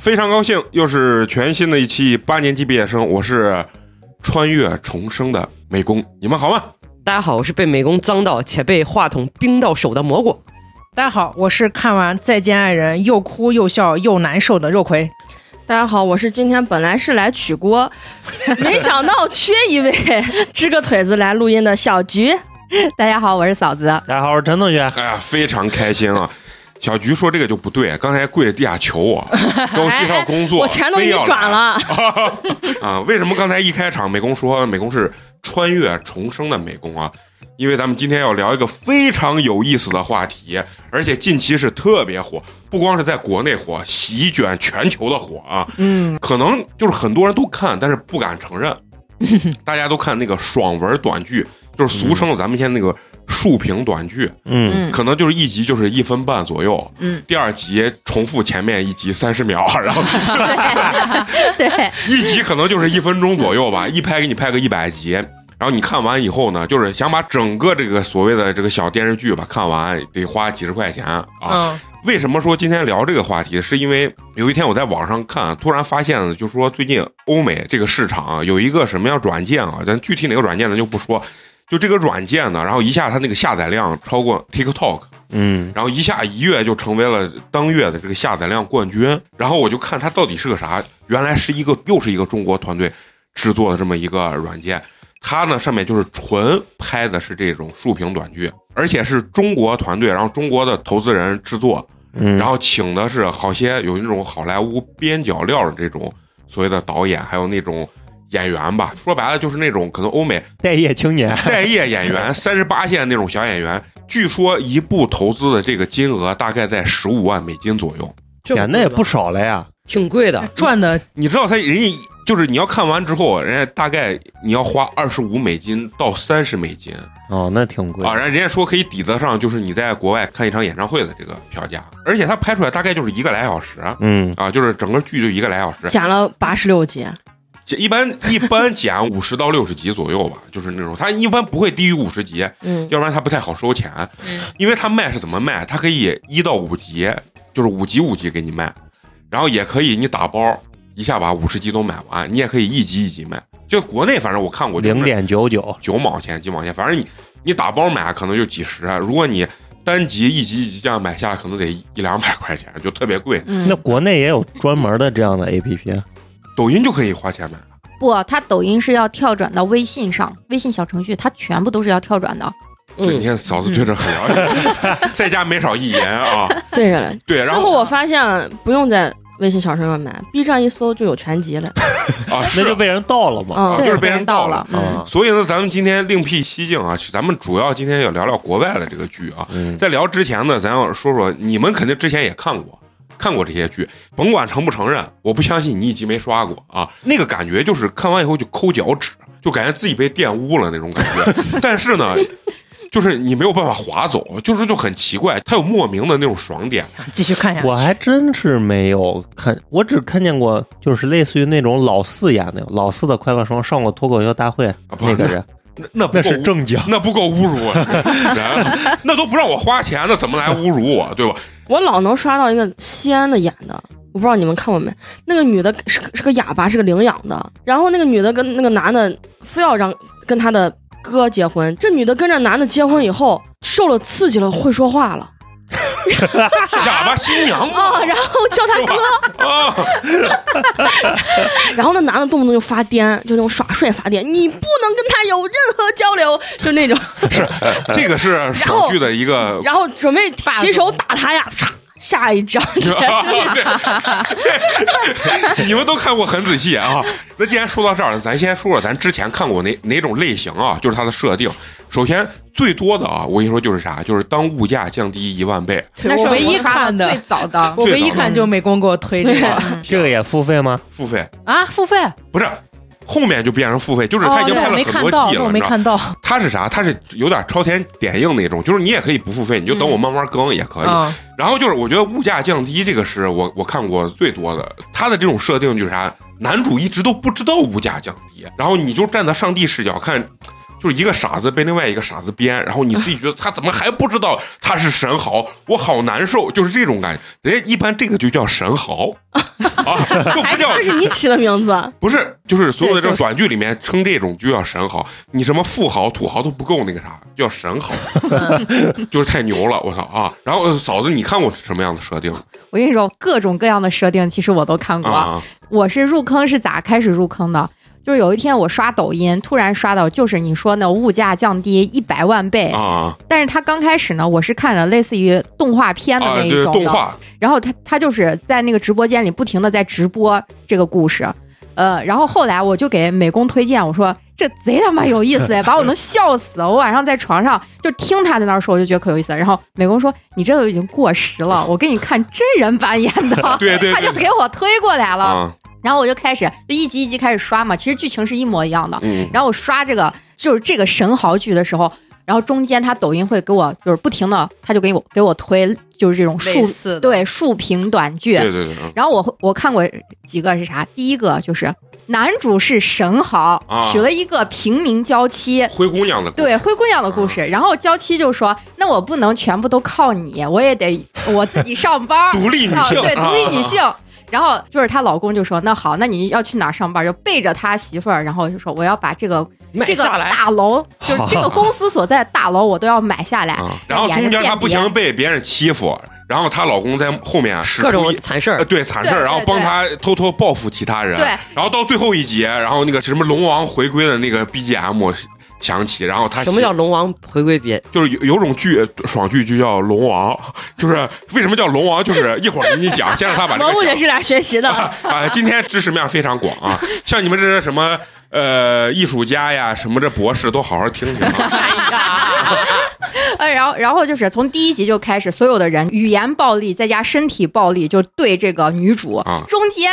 非常高兴，又是全新的一期八年级毕业生，我是穿越重生的美工，你们好吗？大家好，我是被美工脏到且被话筒冰到手的蘑菇。大家好，我是看完《再见爱人》又哭又笑又难受的肉葵。大家好，我是今天本来是来取锅，没想到缺一位支个腿子来录音的小菊。大家好，我是嫂子。大家好，我是陈同学。哎呀，非常开心啊！小菊说这个就不对，刚才跪在地下求我，给我介绍工作，我钱都给你转了 啊！为什么刚才一开场美工说美工是穿越重生的美工啊？因为咱们今天要聊一个非常有意思的话题，而且近期是特别火，不光是在国内火，席卷全球的火啊！嗯，可能就是很多人都看，但是不敢承认。大家都看那个爽文短剧，就是俗称的咱们现在那个竖屏短剧。嗯，可能就是一集就是一分半左右。嗯，第二集重复前面一集三十秒，然后 对，一集可能就是一分钟左右吧，一拍给你拍个一百集。然后你看完以后呢，就是想把整个这个所谓的这个小电视剧吧看完，得花几十块钱啊。为什么说今天聊这个话题？是因为有一天我在网上看，突然发现了，就是说最近欧美这个市场有一个什么样软件啊？咱具体哪个软件咱就不说。就这个软件呢，然后一下它那个下载量超过 TikTok，嗯，然后一下一跃就成为了当月的这个下载量冠军。然后我就看它到底是个啥，原来是一个又是一个中国团队制作的这么一个软件。它呢上面就是纯拍的是这种竖屏短剧，而且是中国团队，然后中国的投资人制作，然后请的是好些有那种好莱坞边角料的这种所谓的导演，还有那种演员吧。说白了就是那种可能欧美 待业青年、待业演员，三十八线那种小演员。据说一部投资的这个金额大概在十五万美金左右，天，那也不少了呀，挺贵的。赚的，你知道他人家。就是你要看完之后，人家大概你要花二十五美金到三十美金哦，那挺贵啊。人家说可以抵得上，就是你在国外看一场演唱会的这个票价，而且他拍出来大概就是一个来小时，嗯啊，就是整个剧就一个来小时，剪了八十六集，剪一般一般减五十到六十级左右吧，就是那种他一般不会低于五十级，嗯，要不然他不太好收钱，嗯，因为他卖是怎么卖？他可以一到五级，就是五级五级给你卖，然后也可以你打包。一下把五十级都买完，你也可以一级一级卖。就国内，反正我看过，零点九九九毛钱几毛钱，反正你你打包买可能就几十。如果你单集一集一集这样买下来，可能得一两百块钱，就特别贵。那国内也有专门的这样的 A P P，抖音就可以花钱买。不，它抖音是要跳转到微信上，微信小程序它全部都是要跳转的。对，你看嫂子对这很了解，在家没少一言啊。对着了，对。然后我发现不用在。微信小程序买，B 站一搜就有全集了，啊，那就被人盗了嘛，就是被人盗了。所以呢，咱们今天另辟蹊径啊，咱们主要今天要聊聊国外的这个剧啊。在聊之前呢，咱要说说，你们肯定之前也看过，看过这些剧，甭管承不承认，我不相信你一集没刷过啊。那个感觉就是看完以后就抠脚趾，就感觉自己被玷污了那种感觉。但是呢。就是你没有办法划走，就是就很奇怪，它有莫名的那种爽点。继续看下去，我还真是没有看，我只看见过，就是类似于那种老四演的，老四的快乐生上过脱口秀大会那个人，那那是正经，那不够侮辱 人，那都不让我花钱，那怎么来侮辱我，对吧？我老能刷到一个西安的演的，我不知道你们看过没？那个女的是是个哑巴，是个领养的，然后那个女的跟那个男的非要让跟他的。哥结婚，这女的跟着男的结婚以后，受了刺激了，会说话了，哑巴新娘啊，然后叫他哥。啊 然后那男的动不动就发癫，就那种耍帅发癫，你不能跟他有任何交流，就那种。是这个是爽剧的一个，然后准备起手打他呀，唰。下一章 节，你们都看过很仔细啊。那既然说到这儿，咱先说说咱之前看过哪哪种类型啊？就是它的设定。首先最多的啊，我跟你说就是啥？就是当物价降低一万倍。那是唯一看的最早的，我唯一看就美工给我推这个。这个也付费吗？付费啊，付费不是。后面就变成付费，就是他已经拍了很多季了，我没看到。他是啥？他是有点超前点映那种，就是你也可以不付费，你就等我慢慢更也可以。然后就是我觉得物价降低这个是我我看过最多的。他的这种设定就是啥？男主一直都不知道物价降低，然后你就站在上帝视角看，就是一个傻子被另外一个傻子编，然后你自己觉得他怎么还不知道他是神豪？我好难受，就是这种感觉。人家一般这个就叫神豪。啊，就不叫这是你起的名字，不是，就是所有的这短剧里面称这种就叫神豪，你什么富豪、土豪都不够那个啥，叫神豪，就是太牛了，我操啊！然后呃嫂子，你看过什么样的设定我跟你说，各种各样的设定，其实我都看过。啊？我是入坑是咋开始入坑的？就是有一天我刷抖音，突然刷到就是你说那物价降低一百万倍，啊但是他刚开始呢，我是看着类似于动画片的那一种的，动画然后他他就是在那个直播间里不停的在直播这个故事，呃，然后后来我就给美工推荐，我说这贼他妈有意思呀，把我能 笑死。我晚上在床上就听他在那儿说，我就觉得可有意思了。然后美工说你这都已经过时了，我给你看真人 版演的，对对他就给我推过来了。啊，然后我就开始就一集一集开始刷嘛，其实剧情是一模一样的。嗯然后我刷这个就是这个神豪剧的时候，然后中间他抖音会给我就是不停的，他就给我给我推就是这种竖类似对竖屏短剧。对对对，嗯然后我我看过几个是啥？第一个就是男主是神豪，啊娶了一个平民娇妻。灰姑娘的故事对灰姑娘的故事，然后娇妻就说：“那我不能全部都靠你，我也得我自己上班，独立女性，啊对，独立女啊性。然后就是她老公就说：“那好，那你要去哪儿上班？就背着他媳妇儿，然后就说我要把这个这个买下来。大楼，就是这个公司所在的大楼，我都要买下来。啊，然后中间她不停被别人欺负，然后她老公在后面各种惨事儿呃，，对惨事儿，然后帮她偷偷报复其他人，对然后到最后一集，然后那个什么龙王回归的那个 BGM 响起，然后他什么叫龙王回归别？就是有有种剧爽剧就叫龙王，就是为什么叫龙王，就是 一会儿给你讲，先让他把这个 讲萌物也是俩学习的，啊，今天知识面非常广啊，像你们这些什么呃艺术家呀，什么这博士都好好听听啊。呃，然后然后就是从第一集就开始，所有的人语言暴力再加身体暴力，就对这个女主，啊。中间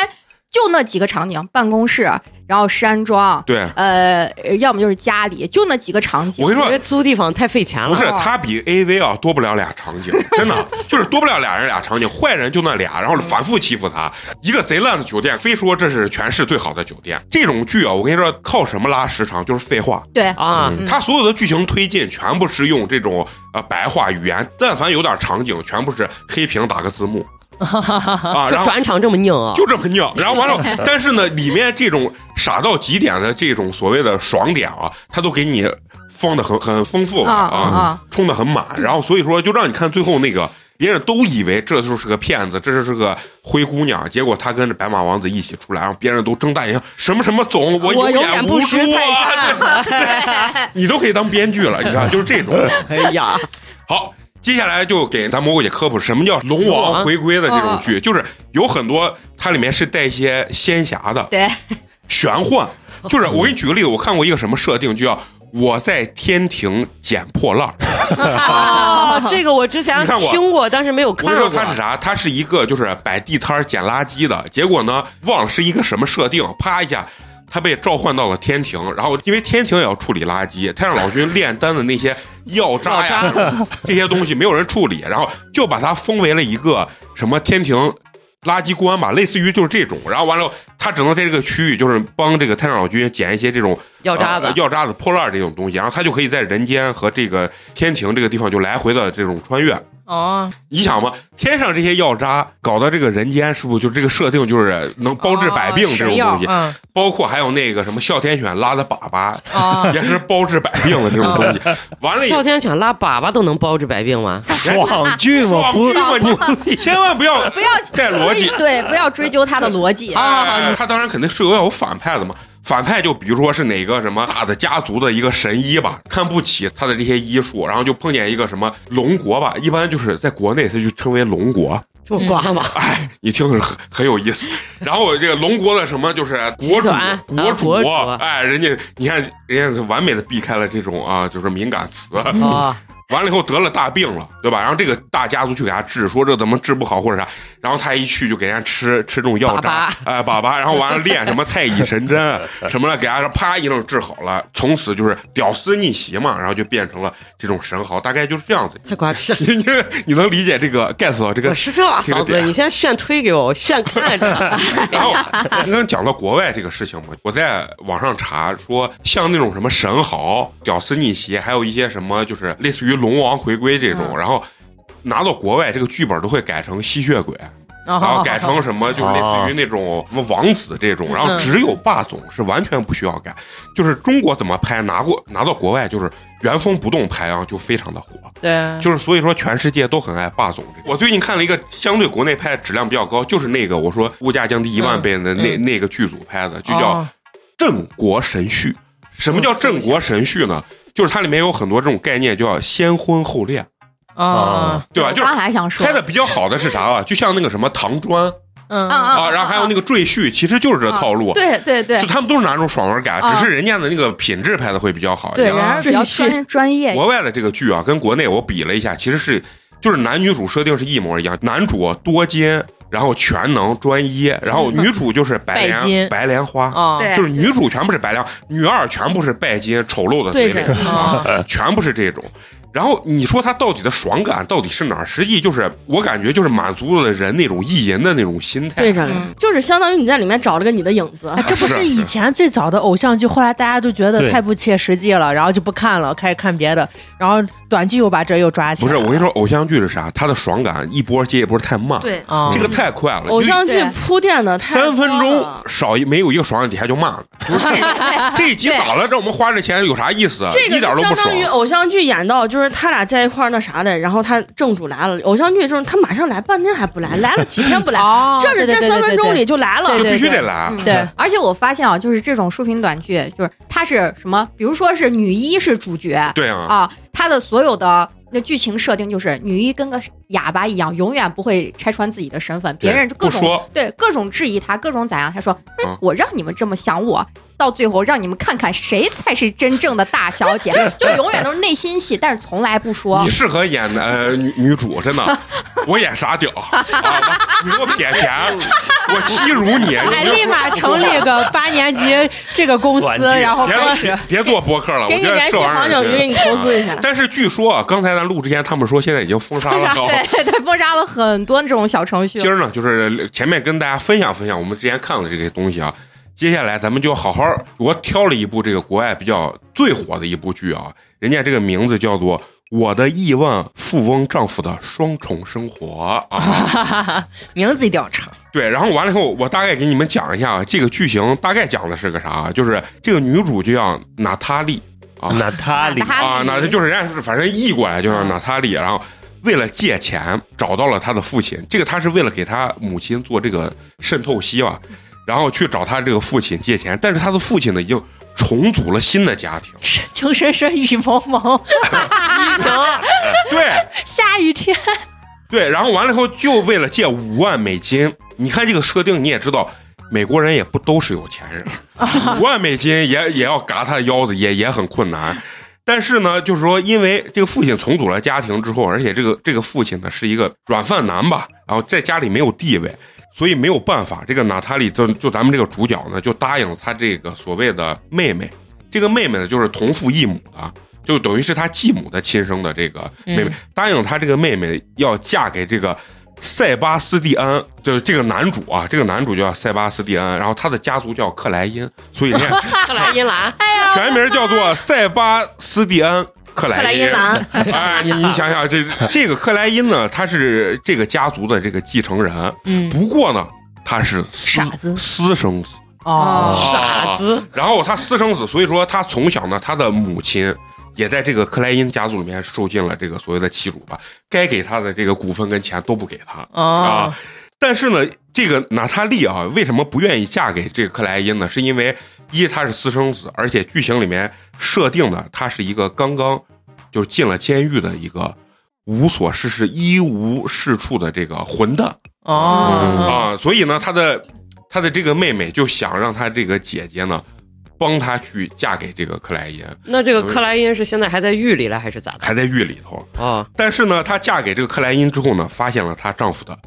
就那几个场景，办公室，然后山庄，对，呃，要么就是家里，就那几个场景。我跟你说因为，租地方太费钱了。不是，他比 A V 啊多不了俩场景，真的就是多不了俩人俩场景，坏人就那俩，然后反复欺负他。一个贼烂的酒店，非说这是全市最好的酒店。这种剧啊，我跟你说，靠什么拉时长？就是废话。对，啊，嗯他所有的剧情推进全部是用这种呃白话语言，但凡有点场景，全部是黑屏打个字幕啊，这转场这么拧啊？就这么拧，然后完了，但是呢，里面这种傻到极点的这种所谓的爽点啊，他都给你放的很很丰富了啊啊啊充的很满，然后所以说就让你看最后那个。别人都以为这就是个骗子，这就是个灰姑娘，结果他跟着白马王子一起出来，然后别人都睁大眼睛，什么什么总，我我有永远不识无助啊！你都可以当编剧了，你看，就是这种。哎呀，好，接下来就给咱蘑菇姐科普什么叫龙王回归的这种剧，就是有很多它里面是带一些仙侠的对，玄幻。就是我给你举个例子，我看过一个什么设定，就叫我在天庭捡破烂儿。哦，这个我之前看过听过，但是没有看我跟你说过。它是啥？它是一个就是摆地摊儿捡垃圾的，结果呢忘了是一个什么设定，啪一下。他被召唤到了天庭，然后因为天庭也要处理垃圾，太上老君炼丹的那些药渣呀 这些东西没有人处理，然后就把他封为了一个什么天庭垃圾官吧，类似于就是这种。然后完了，他只能在这个区域就是帮这个太上老君捡一些这种药渣子呃药渣子、破烂这种东西，然后他就可以在人间和这个天庭这个地方就来回的这种穿越。哦，你想嘛，天上这些药渣搞到这个人间，是不是就这个设定就是能包治百病这种东西？嗯，包括还有那个什么哮天犬拉的粑粑，哦，也是包治百病的这种东西。完了以后哮，天犬拉粑粑都能包治百病吗？爽剧嘛，爽不你千万不要不要带逻辑对，不要追究他的逻辑。啊他当然肯定是有要有反派的嘛。反派就比如说是哪个什么大的家族的一个神医吧，看不起他的这些医术，然后就碰见一个什么龙国吧，一般就是在国内他就称为龙国。这么瓜吗？哎，你听着很很有意思。然后这个龙国的什么就是国主，国主，啊国主哎，人家你看人家完美的避开了这种啊，就是敏感词。啊，完了以后得了大病了，对吧？然后这个大家族去给他治，说这怎么治不好或者啥，然后他一去就给人家吃吃这种药渣粑，哎，粑粑，然后完了练什么太乙神针 什么的，给他啪一弄治好了，从此就是屌丝逆袭嘛，然后就变成了这种神豪，大概就是这样子。太夸张。你你你能理解这个 get 到这个我是这吧，嫂子，你先炫推给我，我炫看着。然后刚刚讲到国外这个事情嘛，我在网上查说，像那种什么神豪、屌丝逆袭，还有一些什么就是类似于龙王回归这种，然后拿到国外这个剧本都会改成吸血鬼。然然后改成什么，就是类似于那种什么王子这种，然后只有霸总是完全不需要改，就是中国怎么拍拿过拿到国外就是原封不动拍啊，就非常的火，对，就是所以说全世界都很爱霸总这个。我最近看了一个相对国内拍的质量比较高，就是那个我说物价降低一万倍的那、嗯那个剧组拍的，就叫哦《镇国神序》。什么叫镇国神序呢？就是它里面有很多这种概念，叫先婚后恋，啊，对吧？就是刚还想说拍，的比较好的是啥啊？就像那个什么唐砖嗯啊啊，然后还有那个赘婿，其实就是这套路。对对对就他们都是拿这种爽文感，啊只是人家的那个品质拍的会比较好一对，点。人家比较专专业，国外的这个剧啊，跟国内我比了一下，其实是就是男女主设定是一模一样，男主多金，然后全能专一，然后女主就是白莲白莲花。啊，就是女主全部是白莲，女二全部是拜金，丑陋的嘴脸啊，全部是这种。然后你说它到底的爽感到底是哪儿？实际就是我感觉就是满足了人那种意淫的那种心态。对着嗯就是相当于你在里面找了个你的影子哎，这不是是以前最早的偶像剧，后来大家都觉得太不切实际了，然后就不看了，开始看别的，然后短剧又把这又抓起来。不是我跟你说，偶像剧是啥？它的爽感一波接一波太慢，对，啊，这个太快了。偶像剧铺垫的太三分钟少一没有一个爽的，底下就骂了。这这一集咋了？让我们花这钱有啥意思？啊这个一点都不相当于。偶像剧演到，就是他俩在一块儿那啥的，然后他正主来了，偶像剧就是他马上来，半天还不来，来了几天不来，哦，这是这三分钟里就来了对，就对必须得来。嗯对而且我发现啊，就是这种竖屏短剧，就是它是什么？比如说是女一是主角对啊，啊，它的所有的那剧情设定就是女一跟个哑巴一样，永远不会拆穿自己的身份，别人就各种对各种质疑她，各种咋样，她说，我让你们这么想我。到最后，让你们看看谁才是真正的大小姐，就永远都是内心戏，但是从来不说你。适合演的呃女女主，真的，我演傻屌啊？你给我撇钱，我欺辱你，立马成立个八年级这个公司，然后别开始别做播客了，我给你觉得联系黄这玩意儿景瑜，给你投资一下。但是据说啊，刚才咱录之前，他们说现在已经封杀了。对对，封杀了很多这种小程序今。儿呢，就是前面跟大家分享分享我们之前看的这些东西啊。接下来咱们就好好，我挑了一部这个国外比较最火的一部剧啊，人家这个名字叫做《我的亿万富翁丈夫的双重生活》啊。名字一定要长。对，然后完了以后，我大概给你们讲一下啊，这个剧情大概讲的是个啥啊？就是这个女主就叫娜塔莉啊，娜塔莉娜塔啊，那就是人家是反正译过来就叫娜塔莉，然后为了借钱找到了他的父亲，这个他是为了给他母亲做这个渗透析吧，然后去找他这个父亲借钱，但是他的父亲呢已经重组了新的家庭，情深深雨蒙蒙，对下雨天。对，然后完了以后就为了借五万美金，你看这个设定你也知道。美国人也不都是有钱人，五万美金也也要嘎他的腰子，也也很困难。但是呢，就是说，因为这个父亲重组了家庭之后，而且这个这个父亲呢是一个软饭男吧，然后在家里没有地位，所以没有办法。这个娜塔莉就就咱们这个主角呢，就答应了他这个所谓的妹妹，这个妹妹呢就是同父异母的，就等于是他继母的亲生的这个妹妹，答应他这个妹妹要嫁给这个。塞巴斯蒂安，就是这个男主啊，这个男主叫塞巴斯蒂安，然后他的家族叫克莱因，所以人家 克莱因兰，全名叫做塞巴斯蒂安·克莱因。兰哎，你你想想，这 这个克莱因呢，他是这个家族的这个继承人，嗯，不过呢，他是傻子。私生子，哦，傻子，然后他私生子，所以说他从小呢，他的母亲。也在这个克莱因家族里面受尽了这个所谓的欺辱吧，该给他的这个股份跟钱都不给他。哦。啊。但是呢，这个娜塔莉啊，为什么不愿意嫁给这个克莱因呢？是因为一他是私生子，而且剧情里面设定的他是一个刚刚就是进了监狱的一个无所事事、一无是处的这个混蛋啊，啊，所以呢，他的他的这个妹妹就想让他这个姐姐呢。帮他去嫁给这个克莱因，那这个克莱因是现在还在狱里了，还是咋的？还在狱里头。啊，但是呢，她嫁给这个克莱因之后呢，发现了她丈夫的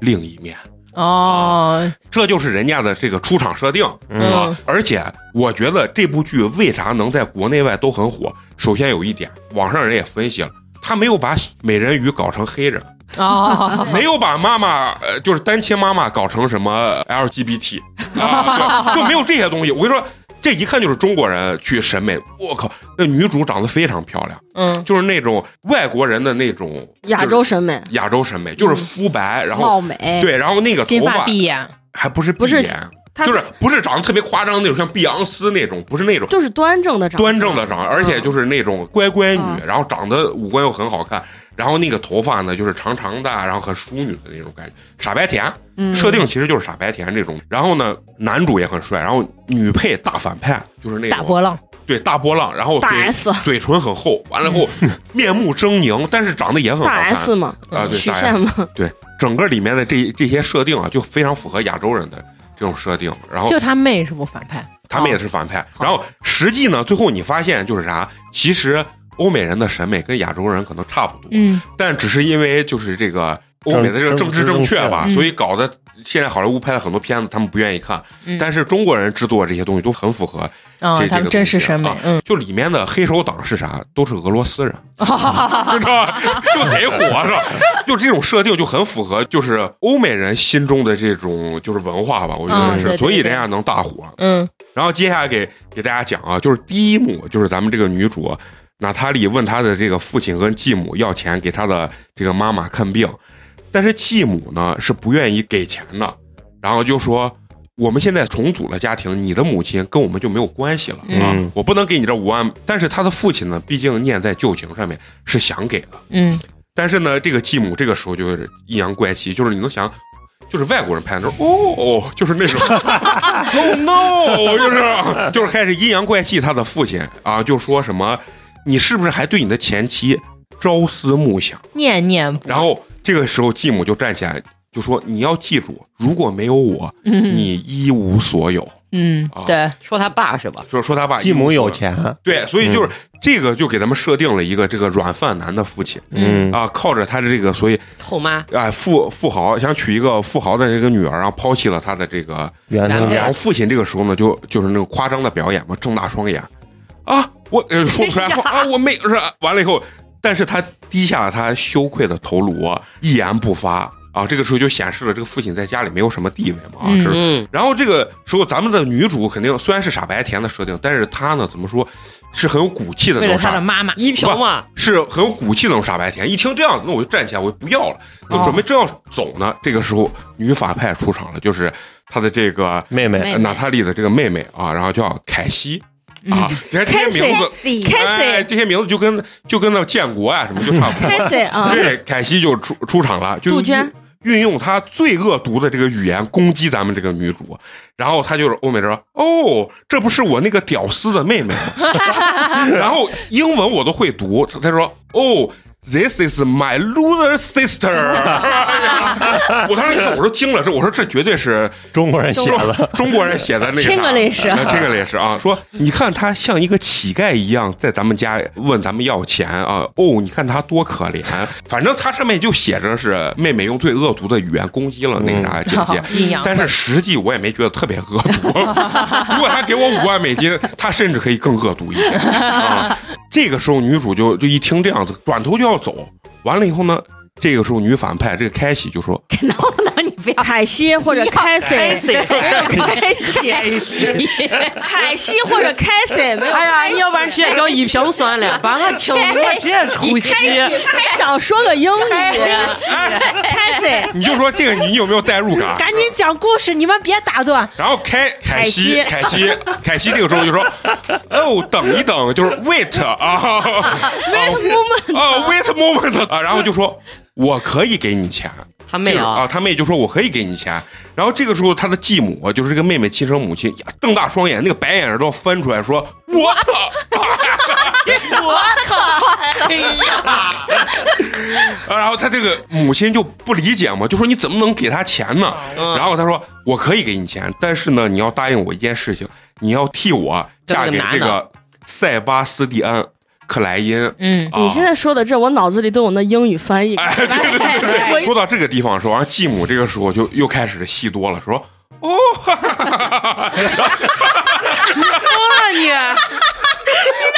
另一面，哦，这就是人家的这个出场设定啊嗯。而且我觉得这部剧为啥能在国内外都很火？首先有一点，网上人也分析了，他没有把美人鱼搞成黑人，哦，没有把妈妈呃就是单亲妈妈搞成什么 LGBT 啊，对就没有这些东西。我跟你说。这一看就是中国人去审美。我靠，那女主长得非常漂亮，嗯，就是那种外国人的那种亚洲审美，亚洲审美，就是肤白，然后貌美，对，然后那个头发闭眼，还不是不是碧眼，就是不是长得特别夸张那种，像碧昂斯那种，不是那种。就是端正的长，端正的长，而且就是那种乖乖女，嗯。然后长得五官又很好看，然后那个头发呢就是长长的，然后很淑女的那种感觉，傻白甜。嗯设定其实就是傻白甜这种。然后呢，男主也很帅，然后女配大反派就是那种大波浪，对大波浪，然后大嘴 S 嘴唇很厚，完了后面目狰狞，但是长得也很好大看 S 嘛，啊，对大曲线 S，嘛，对整个里面的这这些设定啊，就非常符合亚洲人的这种设定。然后就他妹是不反派，他妹也是反派。然后实际呢，最后你发现就是啥？其实欧美人的审美跟亚洲人可能差不多，嗯，但只是因为就是这个欧美的这个政治正确吧，所以搞得现在好莱坞拍了很多片子，他们不愿意看。嗯但是中国人制作这些东西都很符合啊这，他们真实审美就里面的黑手党是啥？都是俄罗斯人，知道吧？就贼火是吧？就这种设定就很符合，就是欧美人心中的这种就是文化吧，我觉得是，所以人家能大火。嗯然后接下来给给大家讲啊，就是第一幕，就是咱们这个女主娜塔莉问她的这个父亲跟继母要钱给她的这个妈妈看病，但是继母呢是不愿意给钱的，然后就说我们现在重组了家庭，你的母亲跟我们就没有关系了啊，嗯我不能给你这五万。但是他的父亲呢，毕竟念在旧情上面是想给的，嗯但是呢，这个继母这个时候就是阴阳怪气，就是你能想，就是外国人拍的时候，哦，就是那种，Oh no，就是就是开始阴阳怪气他的父亲啊，就说什么，你是不是还对你的前妻朝思暮想？念念不然后这个时候继母就站起来就说，你要记住，如果没有我，你一无所有。啊，嗯对，说他爸是吧？就是说他爸继母有。钱，对，所以就是这个就给咱们设定了一个这个软饭男的父亲。嗯。啊，靠着他的这个所以后妈。啊，富富豪想娶一个富豪的这个女儿，然后抛弃了他的这个，然后父亲这个时候呢，就就是那个夸张的表演嘛，睁大双眼。啊，我呃说不出来 话啊，我没是吧完了以后，但是他低下了他羞愧的头颅，一言不发啊，这个时候就显示了这个父亲在家里没有什么地位嘛，啊嗯是。嗯，然后这个时候，咱们的女主肯定虽然是傻白甜的设定，但是她呢，怎么说，是很有骨气的那种傻他的妈妈，一平嘛，是很有骨气的那种傻白甜。一听这样，那我就站起来，我就不要了，就准备正要走呢。这个时候，女反派出场了，就是她的这个妹妹妹妹娜塔莉的这个妹妹啊，然后叫凯西啊。你看这些名字，Casey 哎，这些名字就跟就跟那建国啊什么就差不多。凯西啊，对，凯西就出出场了，就杜鹃运用她最恶毒的这个语言攻击咱们这个女主，然后她就是欧美人说：“哦，这不是我那个屌丝的妹妹吗？” 然后英文我都会读，她说：“哦。” This is my loser sister。我当时一看，我说惊了，这我说这绝对是中国人写的，中国人写的那个啥 Chinglish 啊这个也是啊。说你看他像一个乞丐一样在咱们家问咱们要钱啊。哦，你看他多可怜。反正他上面就写着是妹妹用最恶毒的语言攻击了那个啥姐姐。但是实际我也没觉得特别恶毒。如果他给我五万美金，他甚至可以更恶毒一点啊。这个时候女主就就一听这样子，转头就要走。完了以后呢，这个时候女反派这个凯西就说能不能你不要凯西或者凯西，凯西凯西，凯西或者凯西，没有哎呀，你要不然直接叫一平算了，把我听我直接出戏。还想说个英语，凯西，你就说这个你有没有代入感？赶紧讲故事，你们别打断。然后凯凯西，凯西，凯西这个时候就说：“哦，等一等，就是 wait 啊，wait moment 啊，wait moment 啊。”然后就说：“我可以给你钱。”他妹啊啊，他妹就说：“我可以给你钱。”然后这个时候，他的继母就是这个妹妹亲生母亲，瞪大双眼，那个白眼儿都要翻出来，说：“我操！”哎呀，啊然后他这个母亲就不理解嘛，就说你怎么能给他钱呢？然后他说我可以给你钱，但是呢，你要答应我一件事情，你要替我嫁给这个塞巴斯蒂安·克莱因。嗯，啊你现在说的这，我脑子里都有那英语翻译。哎，对对对对对，说到这个地方的时候，然后继母这个时候就又开始戏多了，说哦，哈哈哈哈哈疯了你！这 么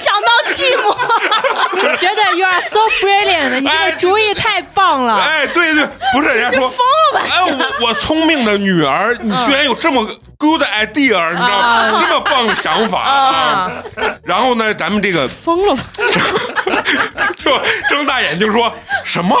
想到寂寞，觉得 you are so brilliant，你这个主意太棒了。哎，对对，不是人家说疯了吧？哎，我我聪明的女儿，你居然有这么 good idea，你知道吗？这么棒的想法啊！然后呢，咱们这个疯了吧？就睁大眼睛说什么？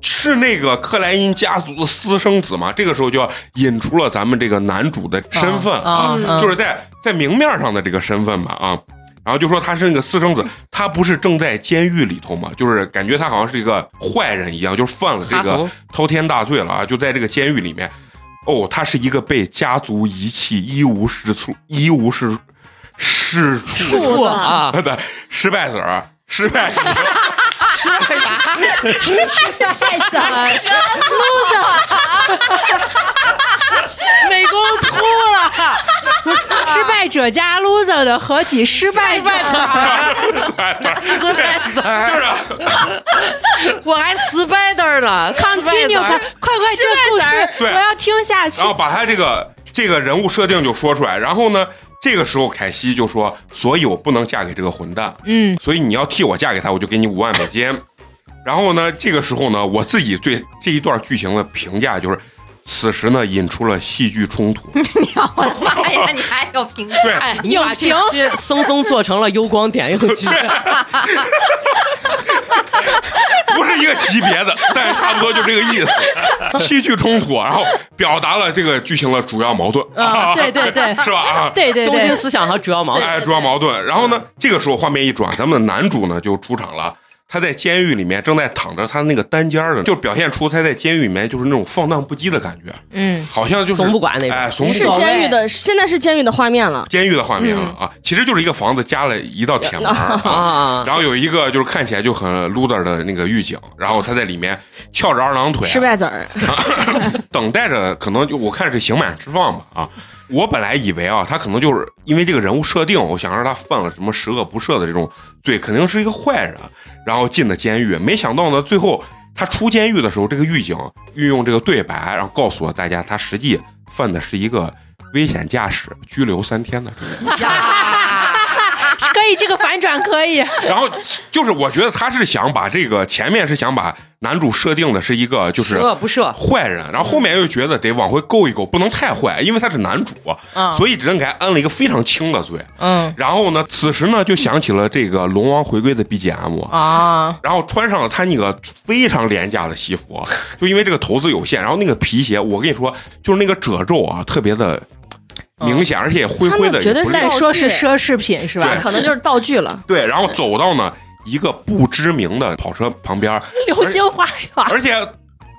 是那个克莱因家族的私生子吗？这个时候就要引出了咱们这个男主的身份啊，就是在在明面上的这个身份吧啊。然后就说他是那个私生子，他不是正在监狱里头吗？就是感觉他好像是一个坏人一样，就是犯了这个滔天大罪了啊！就在这个监狱里面，哦，他是一个被家族遗弃、一无是处、一无是是处啊 的失败子儿，失败子。失败啥？失败怎么 美工秃了，失败者加 loser 的合体，失败败子儿，就是，我还失败的呢，康基纽快快快，这故事我要听下去。然。后把他这个这个人物设定就说出来，然后呢，这个时候凯西就说：“所以我不能嫁给这个混蛋，嗯，所以你要替我嫁给他，我就给你五万美金。”然后呢，这个时候呢，我自己对这一段剧情的评价就是，此时呢引出了戏剧冲突。我的妈呀！你还有评价？对，哎，你把这期生生做成了幽光点映剧，不是一个级别的，但是差不多就这个意思。戏剧冲突，然后表达了这个剧情的主要矛盾。啊对对对是吧？啊，对对中心对，思想和主要矛盾。哎，主要矛盾。然后呢，这个时候画面一转，咱们的男主呢就出场了。他在监狱里面正在躺着他那个单间儿的，就表现出他在监狱里面就是那种放荡不羁的感觉，嗯，好像就是怂不管那种哎，怂不是监狱的，现在是监狱的画面了。监狱的画面了啊，其实就是一个房子加了一道铁门儿 啊，啊，然后有一个就是看起来就很 loser 的那个狱警，然后他在里面翘着二郎腿，失败子儿，等待着，可能就我看是刑满释放吧啊。我本来以为啊，他可能就是因为这个人物设定，我想让他犯了什么十恶不赦的这种罪，肯定是一个坏人，然后进了监狱。没想到呢，最后他出监狱的时候，这个狱警运用这个对白，然后告诉了大家，他实际犯的是一个危险驾驶，拘留三天的罪。可以，这个反转可以。然后就是我觉得他是想把这个前面是想把男主设定的是一个就是不赦坏人，然后后面又觉得得往回勾一勾，不能太坏，因为他是男主，嗯所以只能给他安了一个非常轻的罪。嗯然后呢，此时呢就想起了这个龙王回归的 BGM，啊，然后穿上了他那个非常廉价的西服，就因为这个投资有限，然后那个皮鞋，我跟你说，就是那个褶皱啊，特别的明显，而且灰灰的，绝对是也不是再说是奢侈品是吧？可能就是道具了。对，然后走到呢一个不知名的跑车旁边，流星花园，而且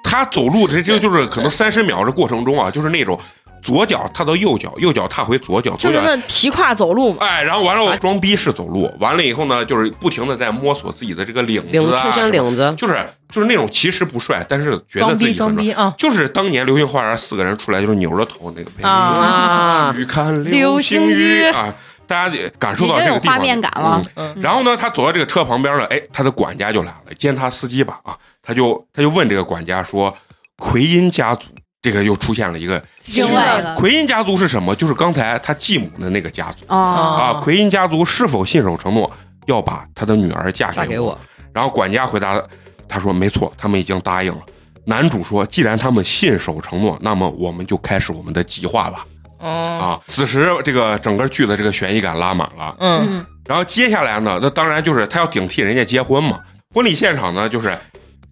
他走路这这就是可能三十秒的过程中啊，就是那种左脚踏到右脚，右脚踏回左脚，左脚就是那提胯走路嘛，哎，然后完了我装逼式走路，完了以后呢，就是不停的在摸索自己的这个领子啊，领出身领子，就是就是那种其实不帅，但是觉得装逼自己很帅。装逼啊！就是当年《流星花园》四个人出来就是扭着头那个配音啊去看流星星雨。啊，大家得感受到这个地方画面感了嗯。然后呢，他走到这个车旁边了，哎，他的管家就来了，兼他司机吧啊，他就他就问这个管家说，奎因家族这个又出现了一个另外的奎因家族是什么？就是刚才他继母的那个家族哦，啊。奎因家族是否信守承诺要把他的女儿嫁给嫁给我？然后管家回答他说：“没错，他们已经答应了。”男主说：“既然他们信守承诺，那么我们就开始我们的计划吧。”哦啊，此时这个整个剧的这个悬疑感拉满了。嗯嗯，然后接下来呢，那当然就是他要顶替人家结婚嘛。婚礼现场呢，就是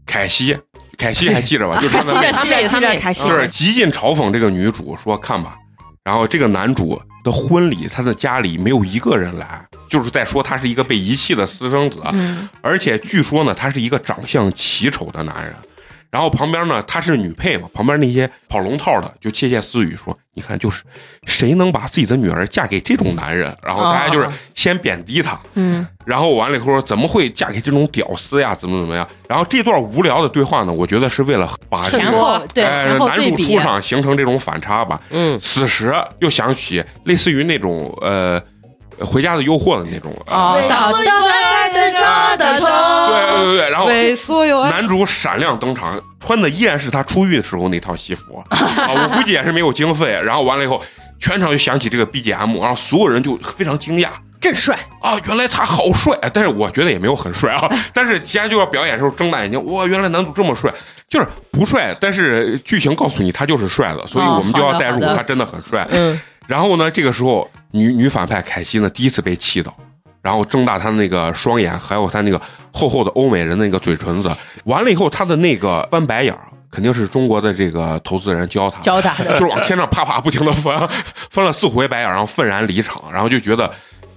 凯西，凯西还记着吧？就是他的记着记着记着，开心。就是极尽嘲讽这个女主说：“看吧。”然后这个男主的婚礼，他的家里没有一个人来，就是在说他是一个被遗弃的私生子，嗯而且据说呢，他是一个长相奇丑的男人。然后旁边呢，她是女配嘛，旁边那些跑龙套的就窃窃私语说：“你看，就是谁能把自己的女儿嫁给这种男人？”然后大家就是先贬低她，嗯，然后完了以后说怎么会嫁给这种屌丝呀？怎么怎么样？然后这段无聊的对话呢，我觉得是为了把这前个后对哎前后男主出场形成这种反差吧。嗯，此时又想起类似于那种呃《回家的诱惑》的那种哦呃到到是抓得对对对对，然后。男主闪亮登场，穿的依然是他出狱的时候那套西服啊，我估计也是没有经费。然后完了以后，全场就响起这个 BGM，然后所有人就非常惊讶，真帅，啊，原来他好帅，但是我觉得也没有很帅啊。但是既然就要表演的时候睁大眼睛，哇，原来男主这么帅，就是不帅，但是剧情告诉你他就是帅的，所以我们就要代入他真的很帅。嗯，然后呢，这个时候女女反派凯西呢第一次被气到，然后睁大她的那个双眼，还有她那个厚厚的欧美人的那个嘴唇子，完了以后她的那个翻白眼儿，肯定是中国的这个投资人教她，教他的。就是往天上啪啪不停的翻，翻了四五回白眼，然后愤然离场，然后就觉得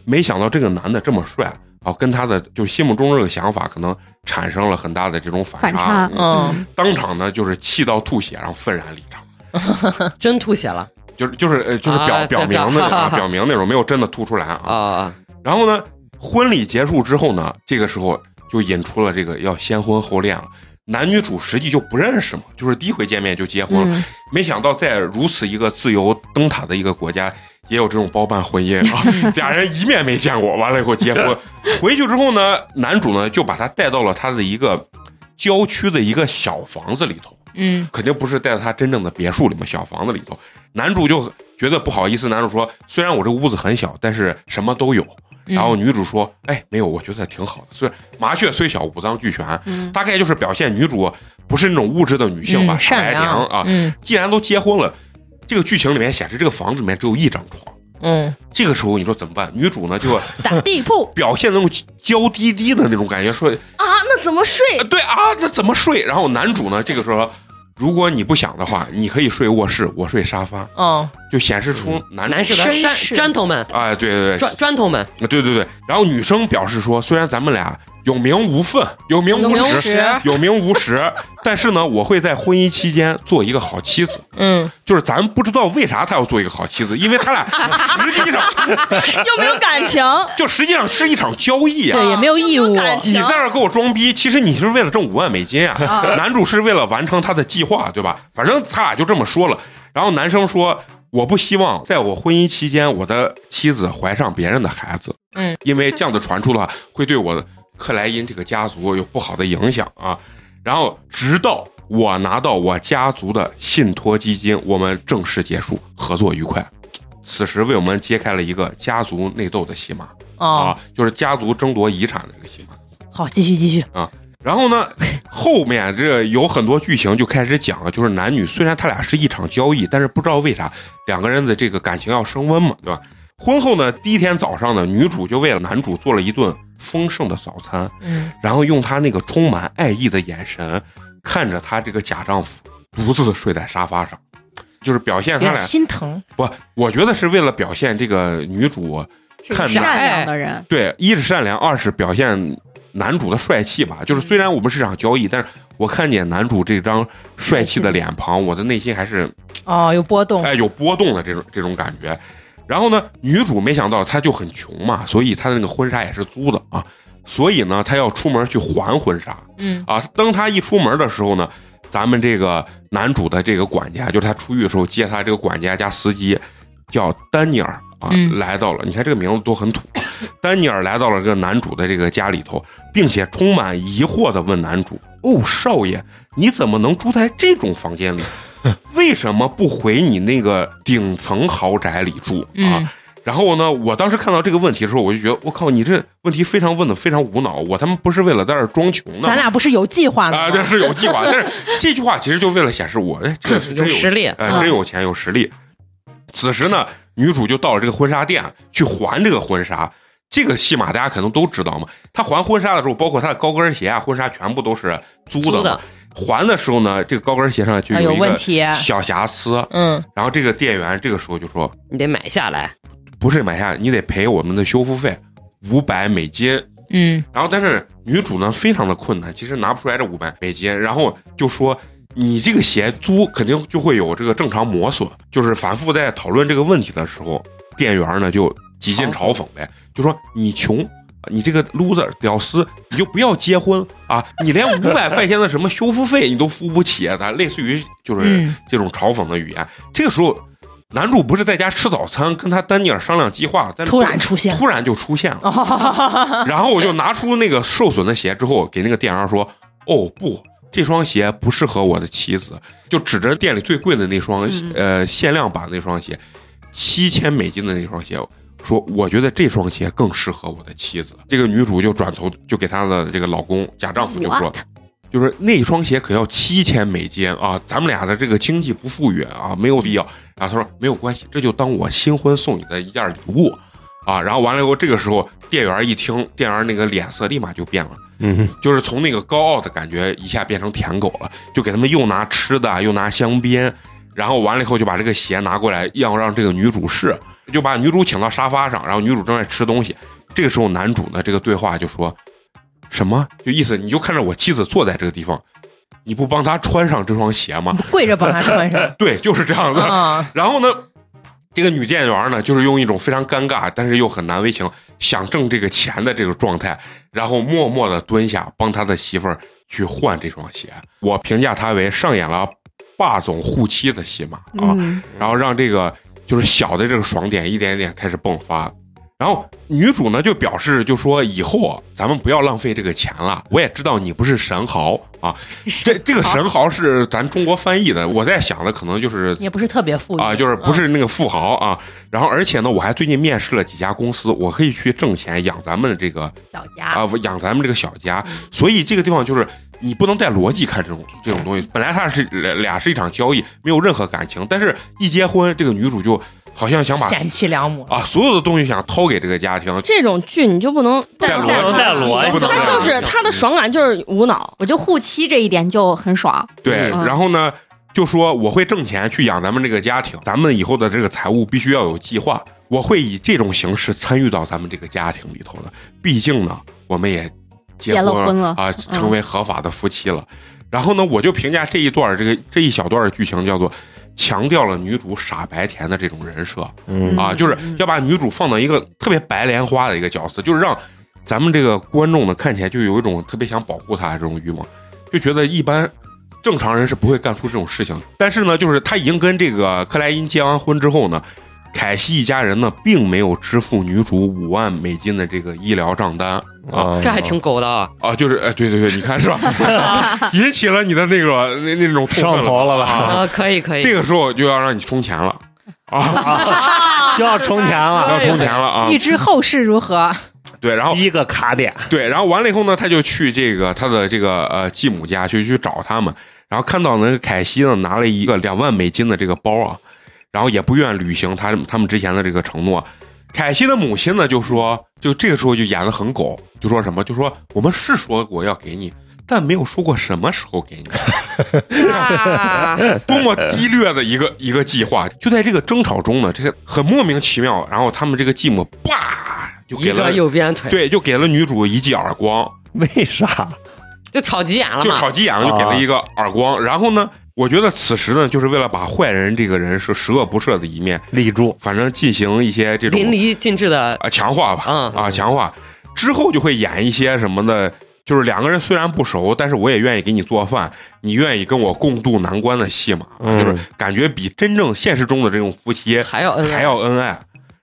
没想到这个男的这么帅啊，跟他的就心目中这个想法可能产生了很大的这种反反差嗯，当场呢就是气到吐血，然后愤然离场，真吐血了就是就是呃就是表、啊表明的啊 表明那种没有真的吐出来啊。啊！然后呢，婚礼结束之后呢，这个时候就引出了这个要先婚后恋了。男女主实际就不认识嘛，就是第一回见面就结婚了。嗯没想到在如此一个自由灯塔的一个国家，也有这种包办婚姻啊！俩人一面没见过，完了以后结婚。回去之后呢，男主呢就把他带到了他的一个郊区的一个小房子里头。嗯，肯定不是带到他真正的别墅里面小房子里头。男主就觉得不好意思，男主说：“虽然我这个屋子很小，但是什么都有。”嗯然后女主说：“哎，没有，我觉得挺好的。虽然麻雀虽小，五脏俱全，大概就是表现女主不是那种物质的女性吧，嗯傻白善良啊。嗯既然都结婚了，这个剧情里面显示这个房子里面只有一张床。嗯，这个时候你说怎么办？女主呢就 打地铺，表现那种娇滴滴的那种感觉，说啊，那怎么睡？呃对啊，那怎么睡？然后男主呢，这个时候，如果你不想的话，你可以睡卧室，我睡沙发，嗯，就显示出男主男士的山绅士 gentleman 哎，对对对。砖砖头们，对对对。然后女生表示说，虽然咱们俩有名无份，有名无无实实，有名无实，但是呢，我会在婚姻期间做一个好妻子。嗯，就是咱不知道为啥他要做一个好妻子，因为他俩 实际上 又没有感情，就实际上是一场交易啊。对，也没有义务，感情你在这儿给我装逼，其实你是为了挣五万美金啊！男主是为了完成他的计划，对吧？反正他俩就这么说了。然后男生说：“我不希望在我婚姻期间，我的妻子怀上别人的孩子，嗯，因为这样子传出的话，会对我克莱因这个家族有不好的影响啊。”然后直到我拿到我家族的信托基金，我们正式结束，合作愉快。此时为我们揭开了一个家族内斗的戏码哦啊，，就是家族争夺遗产的这个戏码。好，继续继续啊，然后呢，后面这有很多剧情就开始讲了，就是男女虽然他俩是一场交易，但是不知道为啥两个人的这个感情要升温嘛，对吧？婚后呢，第一天早上呢，女主就为了男主做了一顿丰盛的早餐，嗯，然后用他那个充满爱意的眼神看着他这个假丈夫独自睡在沙发上，就是表现他俩心疼，不，我觉得是为了表现这个女主看善良的人，对，一是善良，二是表现男主的帅气吧。就是虽然我们是场交易，但是我看见男主这张帅气的脸庞，我的内心还是哦，有波动，哎有波动的这种这种感觉。然后呢，女主没想到她就很穷嘛，所以她的那个婚纱也是租的啊。所以呢，她要出门去还婚纱嗯啊。当她一出门的时候呢，咱们这个男主的这个管家，就是他出狱的时候接他这个管家加司机，叫丹尼尔啊，嗯来到了。你看这个名字都很土。丹尼尔来到了这个男主的这个家里头，并且充满疑惑的问男主：“哦，少爷，你怎么能住在这种房间里？为什么不回你那个顶层豪宅里住啊？”嗯然后呢，我当时看到这个问题的时候，我就觉得，我靠，你这问题非常问的非常无脑，我他妈不是为了在这装穷呢。咱俩不是有计划的啊，吗？这是有计划，但是这句话其实就为了显示我，哎，这是 真有实力真有钱有实力。此时呢，女主就到了这个婚纱店去还这个婚纱。这个戏码大家可能都知道嘛。她还婚纱的时候，包括她的高跟鞋啊、婚纱全部都是租的。租的还的时候呢，这个高跟鞋上就啊有一个问题小瑕疵。嗯，然后这个店员这个时候就说你得买下来。：“不是买下，你得赔我们的修复费五百美金。”嗯，然后，但是女主呢非常的困难，其实拿不出来这五百美金，然后就说你这个鞋租肯定就会有这个正常磨损，就是反复在讨论这个问题的时候，店员呢就几近嘲讽呗，就说你穷。你这个 loser 屌丝，你就不要结婚啊！你连五百块钱的什么修复费你都付不起，咱类似于就是嗯这种嘲讽的语言。这个时候，男主不是在家吃早餐，跟他丹尼尔商量计划，但突然出现突然就出现了。然后我就拿出那个受损的鞋之后，给那个店员说：“哦不，这双鞋不适合我的妻子。”就指着店里最贵的那双、呃限量版那双鞋，七千美金的那双鞋，说我觉得这双鞋更适合我的妻子。这个女主就转头就给她的这个老公假丈夫就说 What？就是那双鞋可要七千美金啊，咱们俩的这个经济不富裕啊，没有必要。然后他说没有关系，这就当我新婚送你的一件礼物啊。然后完了以后，这个时候店员一听，店员那个脸色立马就变了。嗯，就是从那个高傲的感觉一下变成舔狗了，就给他们又拿吃的，又拿香槟，然后完了以后就把这个鞋拿过来，要让这个女主试，就把女主请到沙发上，然后女主正在吃东西，这个时候男主呢这个对话就说什么，就意思你就看着我妻子坐在这个地方，你不帮她穿上这双鞋吗？跪着帮她穿上 对，就是这样子。啊，然后呢，这个女店员呢，就是用一种非常尴尬，但是又很难为情，想挣这个钱的这个状态，然后默默的蹲下，帮他的媳妇儿去换这双鞋。我评价他为上演了霸总护妻的戏码啊，嗯然后让这个就是小的这个爽点一点点开始迸发。然后女主呢就表示，就说以后啊，咱们不要浪费这个钱了。我也知道你不是神豪啊，这这个神豪是咱中国翻译的，我在想的可能就是也不是特别富裕啊，就是不是那个富豪啊。然后而且呢，我还最近面试了几家公司，我可以去挣钱养咱们的这个小家啊，养咱们这个小家。所以这个地方就是你不能带逻辑看这种这种东西。本来他是俩俩是一场交易，没有任何感情，但是一结婚，这个女主就好像想把贤妻良母，啊所有的东西想掏给这个家庭。这种剧你就不能带逻辑带逻辑不能带他就是他的爽感就是无脑，我就护妻这一点就很爽。对，嗯然后呢，就说我会挣钱去养咱们这个家庭，咱们以后的这个财务必须要有计划。我会以这种形式参与到咱们这个家庭里头的，毕竟呢，我们也结结了婚婚了啊，成为合法的夫妻了。然后呢，我就评价这一段儿这个这一小段剧情叫做强调了女主傻白甜的这种人设嗯啊，就是要把女主放到一个特别白莲花的一个角色，就是让咱们这个观众呢看起来就有一种特别想保护她的这种欲望，就觉得一般正常人是不会干出这种事情。但是呢，就是他已经跟这个克莱因结完婚之后呢，凯西一家人呢并没有支付女主五万美金的这个医疗账单啊。啊，这还挺狗的啊！啊，就是哎，对对对，你看是吧？引起了你的那个那那种上头了吧啊！啊，可以可以，这个时候就要让你充钱了啊，就要充钱了要，充钱了啊！预知后事如何？对，然后第一个卡点，对，然后完了以后呢，他就去这个他的这个呃继母家去去找他们，然后看到那个凯西呢拿了一个两万美金的这个包啊，然后也不愿履行他他们之前的这个承诺。凯西的母亲呢就说，就这个时候就演的很狗，就说什么，就说我们是说过要给你，但没有说过什么时候给你，啊，多么低劣的一个一个计划。就在这个争吵中呢，这个很莫名其妙，然后他们这个继母叭就一给了个右边腿，对，就给了女主一记耳光。为啥？就吵急眼了嘛。就吵急眼了，就给了一个耳光。然后呢，我觉得此时呢，就是为了把坏人这个人是十恶不赦的一面，立住，反正进行一些这种淋漓尽致的，啊强化吧，嗯啊强化之后就会演一些什么的。就是两个人虽然不熟，但是我也愿意给你做饭，你愿意跟我共度难关的戏码，嗯就是感觉比真正现实中的这种夫妻还要恩爱还要恩爱。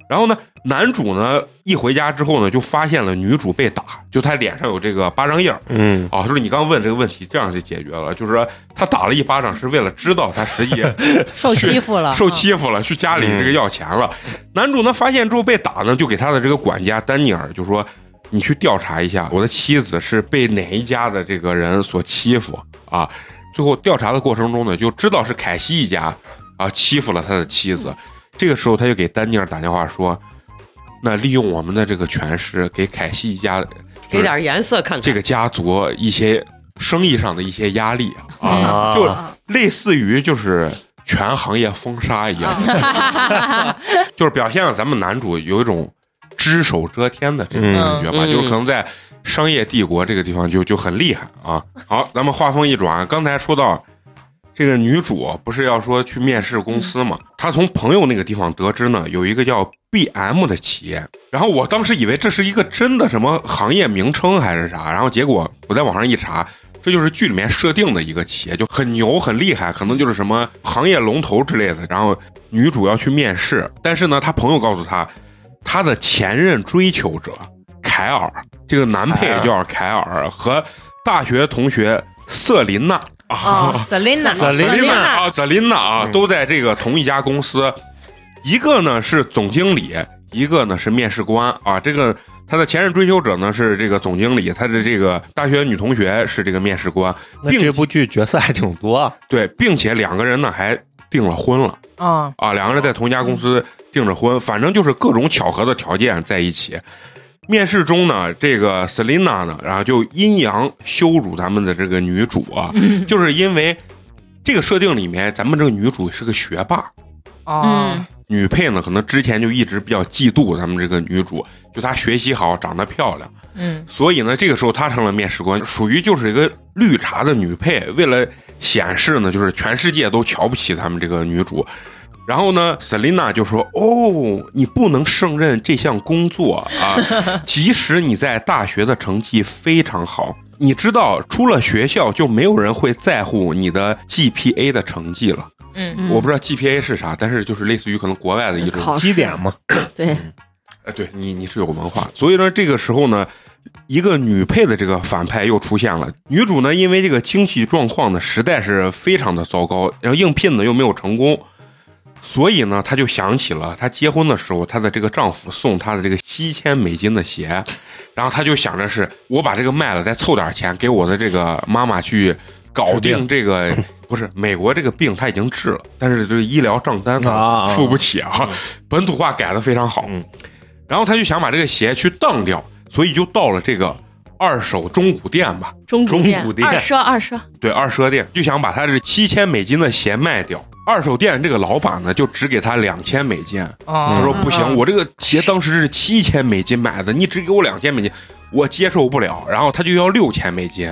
然后呢，男主呢一回家之后呢，就发现了女主被打，就他脸上有这个巴掌印儿，嗯，啊，就是你刚问这个问题，这样就解决了。就是说，他打了一巴掌，是为了知道他实际 受欺负了，受欺负了，去家里这个要钱了。男主呢发现之后被打呢，就给他的这个管家丹尼尔就说：“你去调查一下，我的妻子是被哪一家的这个人所欺负啊？”最后调查的过程中呢，就知道是凯西一家啊欺负了他的妻子。这个时候，他就给丹尼尔打电话说：“那利用我们的这个权势，给凯西一家给点颜色看看。这个家族一些生意上的一些压力啊，啊就类似于就是全行业封杀一样，就是表现了咱们男主有一种只手遮天的这种感觉吧，嗯就是可能在商业帝国这个地方就就很厉害啊。好，咱们话锋一转，刚才说到。这个女主不是要说去面试公司嘛？她从朋友那个地方得知呢，有一个叫 BM 的企业。然后我当时以为这是一个真的什么行业名称还是啥，然后结果我在网上一查，这就是剧里面设定的一个企业，就很牛很厉害，可能就是什么行业龙头之类的。然后女主要去面试，但是呢，她朋友告诉她，她的前任追求者凯尔，这个男配叫凯尔和大学同学瑟琳娜啊，Selina，Selina 啊，，Selina 啊，都在这个同一家公司。一个呢是总经理，一个呢是面试官啊，这个他的前任追求者呢是这个总经理，他的这个大学女同学是这个面试官，那这部剧角色还挺多。对，并且两个人呢还订了婚了啊啊，两个人在同一家公司订着婚，反正就是各种巧合的条件在一起。面试中呢，这个 Selina 呢，然后就阴阳羞辱咱们的这个女主啊，就是因为这个设定里面，咱们这个女主是个学霸。啊，女配呢，可能之前就一直比较嫉妒咱们这个女主，就她学习好，长得漂亮，嗯，所以呢，这个时候她成了面试官，属于就是一个绿茶的女配。为了显示呢，就是全世界都瞧不起咱们这个女主，然后呢，Selina 就说：“哦，你不能胜任这项工作啊，即使你在大学的成绩非常好。”你知道，出了学校就没有人会在乎你的 GPA 的成绩了。嗯，我不知道 GPA 是啥，但是就是类似于可能国外的一种考试基点嘛。对，哎，对你你是有文化，所以呢，这个时候呢，一个女配的这个反派又出现了。女主呢，因为这个经济状况呢实在是非常的糟糕，然后应聘呢又没有成功，所以呢，她就想起了她结婚的时候，她的这个丈夫送她的这个七千美金的鞋，然后她就想着是我把这个卖了，再凑点钱给我的这个妈妈去搞定这个。不是美国这个病她已经治了，但是这个医疗账单他啊啊付不起啊。本土化改的非常好，嗯然后他就想把这个鞋去当掉，所以就到了这个二手中古店吧，中中古店古店二奢二奢，对二奢店，就想把他这七千美金的鞋卖掉。二手店这个老板呢，就只给他两千美金。哦，他说不行，嗯我这个鞋当时是七千美金买的，你只给我两千美金，我接受不了。然后他就要六千美金，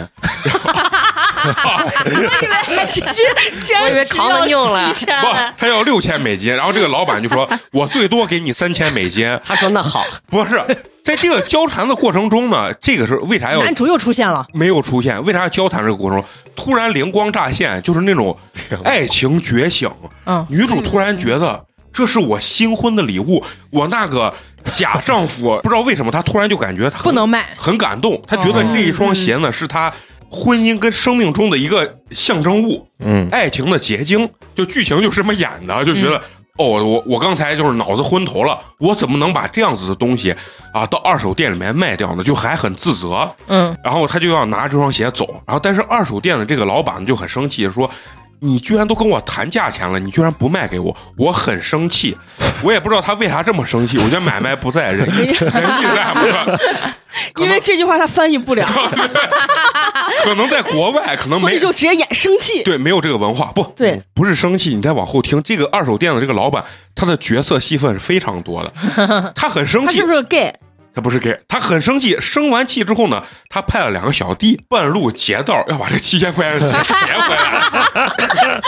其实坚我以为扛了七千不，他要六千美金。然后这个老板就说，我最多给你三千美金。他说那好，不是，在这个交谈的过程中呢，这个是为啥要男主又出现了，没有出现？为啥要交谈这个过程中突然灵光乍现，就是那种爱情觉醒？嗯，女主突然觉得这是我新婚的礼物，我那个假丈夫不知道为什么他突然就感觉他很不能卖，很感动，他觉得这一双鞋呢是他婚姻跟生命中的一个象征物，嗯，爱情的结晶。就剧情就是这么演的，就觉得。哦，我我刚才就是脑子昏头了，我怎么能把这样子的东西啊到二手店里面卖掉呢？就还很自责，嗯，然后他就要拿这双鞋走，然后但是二手店的这个老板就很生气，说：“你居然都跟我谈价钱了，你居然不卖给我，我很生气。”我也不知道他为啥这么生气，我觉得买卖不在人意 人意在不是？因为这句话他翻译不了，可能在国外可能所没以就直接演生气。对没有这个文化，不对，不是生气，你再往后听，这个二手店的这个老板，他的角色戏份是非常多的，他很生气他是不，是个 gay？他不是给他很生气，生完气之后呢，他派了两个小弟半路劫道要把这七千块钱的鞋劫回来。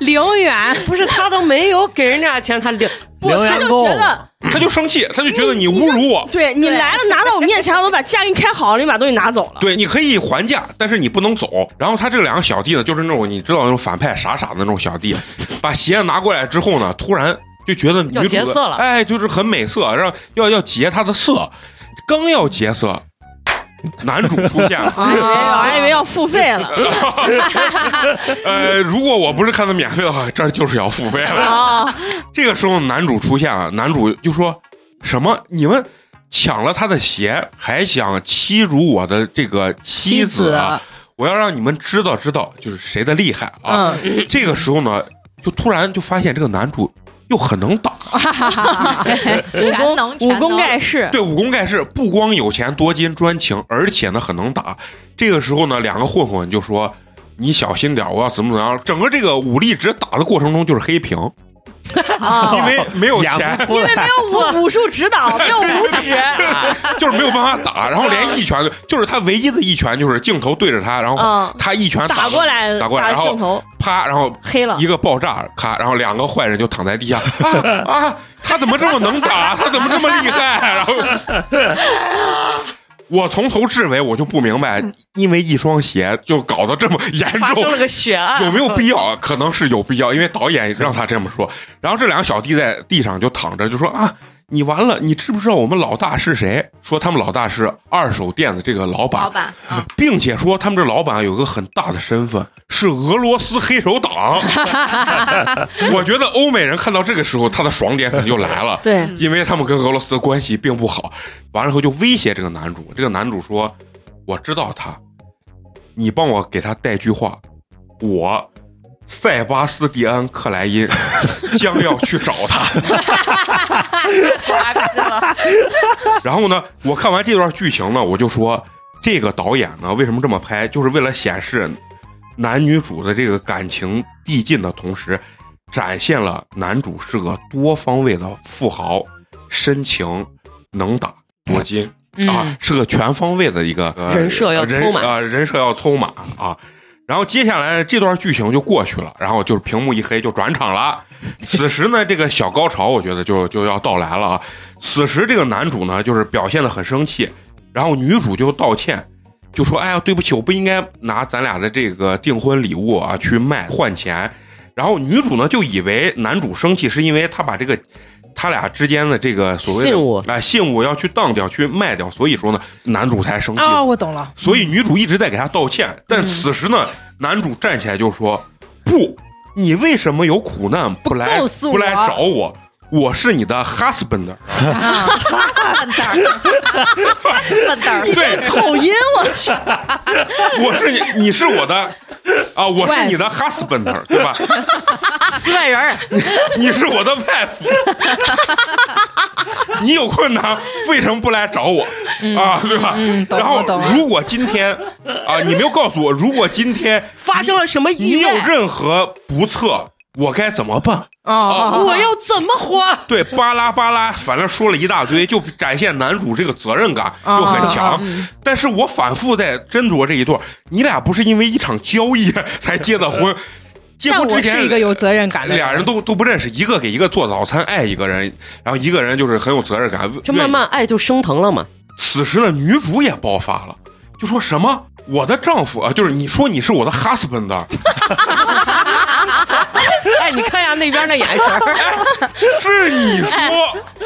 零元，不是他都没有给人家钱，他领 不，零他就觉得他就生气，他就觉得你侮辱我。对你来了，拿到我面前，我都把价给你开好了，你把东西拿走了。对，你可以还价，但是你不能走。然后他这两个小弟呢，就是那种你知道那种反派傻傻的那种小弟，把鞋拿过来之后呢，突然就觉得女主的要劫色了哎，就是很美色，让要要劫他的色，刚要劫色，男主出现了。我还以为要付费了 呃，如果我不是看的免费的话，这就是要付费了。啊！这个时候男主出现了，男主就说什么你们抢了他的鞋，还想欺辱我的这个妻子啊！我要让你们知道知道，就是谁的厉害啊！嗯，这个时候呢，就突然就发现这个男主又很能打，全能武功盖盖世，对武功盖世，不光有钱多金专情，而且呢很能打。这个时候呢，两个混混就说。你小心点，我要怎么怎么样？整个这个武力值打的过程中就是黑屏，啊 因为没有钱，因为。没有武武术指导，没有武指，就是没有办法打，然后连一拳，就是他唯一的一拳就是镜头对着他，然后嗯他一拳打过来，打过来，然后啪，然后黑了一。个爆炸，咔，然后两个坏人就躺在地下啊啊！他怎么这么能打？他怎么这么厉害？然后 我从头至尾我就不明白，因为一双鞋就搞得这么严重发生了，个血案，有没有必要？可能是有必要，因为导演让他这么说。然后这两个小弟在地上就躺着，就说啊，你完了，你知不知道我们老大是谁？说他们老大是二手店的这个老板，老板啊，并且说他们这老板有个很大的身份是俄罗斯黑手党。我觉得欧美人看到这个时候，他的爽点可能就来了。对，因为他们跟俄罗斯的关系并不好，完了后就威胁这个男主。这个男主说：“我知道他，你帮我给他带句话，我塞巴斯蒂安·克莱因 将要去找他。” 然后呢，我看完这段剧情呢，我就说这个导演呢为什么这么拍，就是为了显示男女主的这个感情递进的同时，展现了男主是个多方位的富豪，深情能打多金。啊，是个全方位的一个、呃、人设要凑满啊、呃，人设要凑满啊。然后接下来这段剧情就过去了，然后就是屏幕一黑就转场了。此时呢，这个小高潮我觉得就就要到来了啊。此时这个男主呢，就是表现的很生气，然后女主就道歉，就说：“哎呀，对不起，我不应该拿咱俩的这个订婚礼物啊去卖换钱。”然后女主呢就以为男主生气是因为他把这个。他俩之间的这个所谓的信物哎、信物要去当掉、去卖掉，所以说呢，男主才生气。啊，我懂了。所以女主一直在给他道歉，但此时呢，男主站起来就说：“不，你为什么有苦难不来不来找我？我是你的 husband。啊，笨蛋儿，笨蛋儿，对，口音我去，我是你，你是我的啊，我是你的 husband，对吧？四外人儿，你是我的 wife，你有困难为什么不来找我、啊？对吧？然后如果今天啊，你没有告诉我，如果今天发生了什么你有？任何不测，我该怎么办？啊，我要怎么活？对，巴拉巴拉，反正说了一大堆，就展现男主这个责任感哦。就很强。但是我反复在斟酌这一段，你俩不是因为一场交易才结的婚，结婚之前是一个有责任感的俩人都都不认识，一个给一个做早餐，爱一个人，然后一个人就是很有责任感，就慢慢爱就升腾了嘛。此时的，女主也爆发了，就说什么？我的丈夫啊，就是你说你是我的 husband，哎，你看一下那边那眼神儿，是你说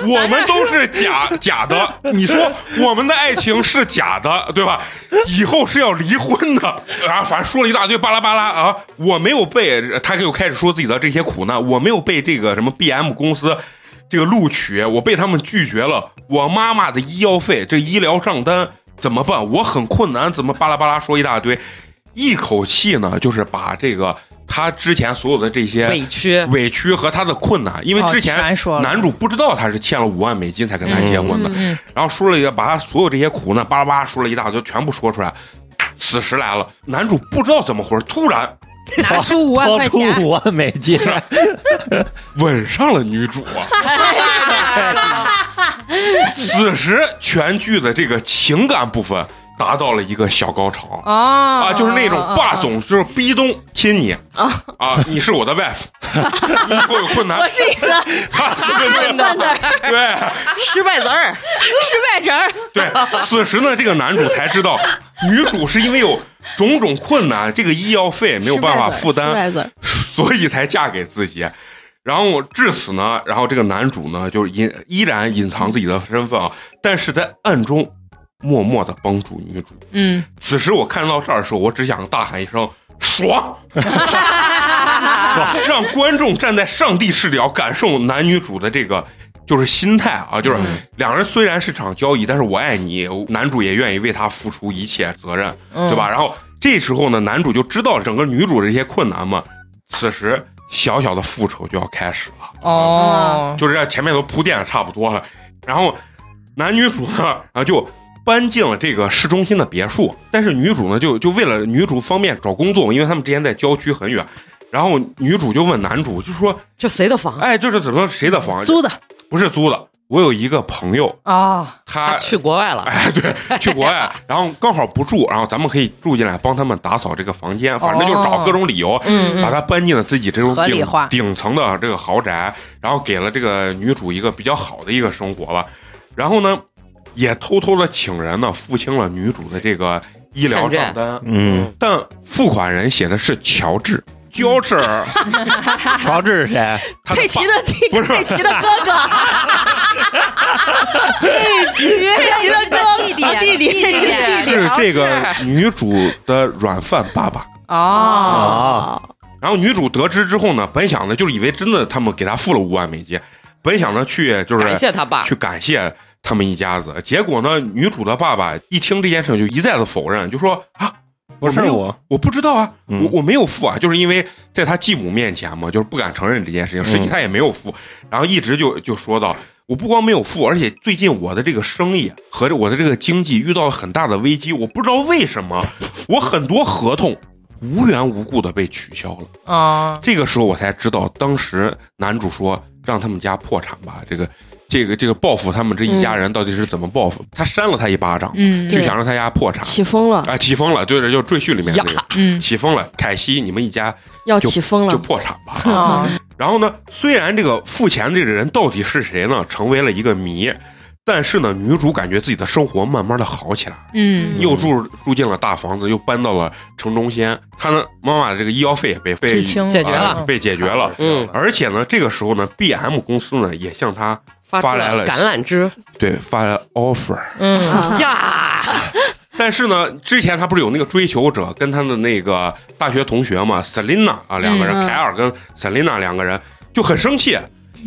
我们都是假 假的，你说我们的爱情是假的，对吧？以后是要离婚的啊，反正说了一大堆巴拉巴拉啊，我没有被他又开始说自己的这些苦难，我没有被这个什么 BM 公司。这个录取我被他们拒绝了，我妈妈的医药费这医疗账单怎么办？我很困难，怎么巴拉巴拉说一大堆，一口气呢，就是把这个他之前所有的这些委屈。委屈和他的困难，因为哦之前男主不知道他是欠了五万美金才跟他结婚的，嗯然后说了一个把他所有这些苦难巴拉巴拉说了一大堆，全部说出来。此时来了，男主不知道怎么回事，突然拿出五万掏出块钱，五万美金，吻上了女主啊！此时全剧的这个情感部分达到了一个小高潮。啊。啊，就是那种霸总，就是逼东亲你。啊。啊！你是我的 wife，你以后有困难，我是你的。他是笨蛋儿，对。失败子儿，失败人儿，对。此时呢，这个男主才知道，女主是因为有种种困难，这个医药费没有办法负担，所以才嫁给自己。然后至此呢，然后这个男主呢，就是隐依然隐藏自己的身份啊，但是在暗中默默的帮助女主。嗯，此时我看到这儿的时候，我只想大喊一声“爽”，让观众站在上帝视角感受男女主的这个就是心态啊，就是两人虽然是场交易，但是我爱你，男主也愿意为他付出一切责任，对吧？然后这时候呢，男主就知道整个女主的这些困难嘛，此时小小的复仇就要开始了。哦，就是在前面都铺垫的差不多了，然后男女主呢，然后就搬进了这个市中心的别墅，但是女主呢，就就为了女主方便找工作，因为他们之前在郊区很远，然后女主就问男主，就说这谁的房？哎，就是怎么谁的房？租的不是租的，我有一个朋友，啊，他他去国外了，哎，对，去国外，然后刚好不住，然后咱们可以住进来帮他们打扫这个房间，反正就找各种理由，把他搬进了自己这种顶顶层的这个豪宅，然后给了这个女主一个比较好的一个生活吧。然后呢，也偷偷的请人呢付清了女主的这个医疗账单，嗯，但付款人写的是乔治。乔治，乔治是谁？佩奇的弟，不是。佩奇的哥哥，佩奇，佩奇的哥弟弟弟弟弟弟。是这个女主的软饭爸爸。哦，啊，然后女主得知之后呢，本想呢就是以为真的他们给她付了五万美金，本想着去就是感谢他爸，去感谢他们一家子。结果呢，女主的爸爸一听这件事情就一再的否认，就说啊，不是我，我不知道啊，嗯我我没有付啊，就是因为在他继母面前嘛，就是不敢承认这件事情，实际他也没有付，然后一直就就说到。我不光没有付，而且最近我的这个生意和我的这个经济遇到了很大的危机，我不知道为什么，我很多合同无缘无故的被取消了。啊，这个时候我才知道，当时男主说让他们家破产吧，这个这个这个报复他们这一家人到底是怎么报复？他扇了他一巴掌，嗯就想让他家破产。起风了，啊，起风了，对对，就赘婿里面那个。嗯，起风了，凯西，你们一家要就起风了，就破产吧。哦，然后呢，虽然这个付钱这个人到底是谁呢，成为了一个谜，但是呢，女主感觉自己的生活慢慢的好起来，嗯，又住住进了大房子，又搬到了城中心，她呢妈妈的这个医药费也被被解决了。啊被解决了。嗯，而且呢，这个时候呢，B M 公司呢也向她发出来了橄榄枝。对发来了 offer，嗯，啊呀，但是呢，之前他不是有那个追求者跟他的那个大学同学嘛，Selina 啊，两个人，嗯。凯尔跟 Selina 两个人就很生气，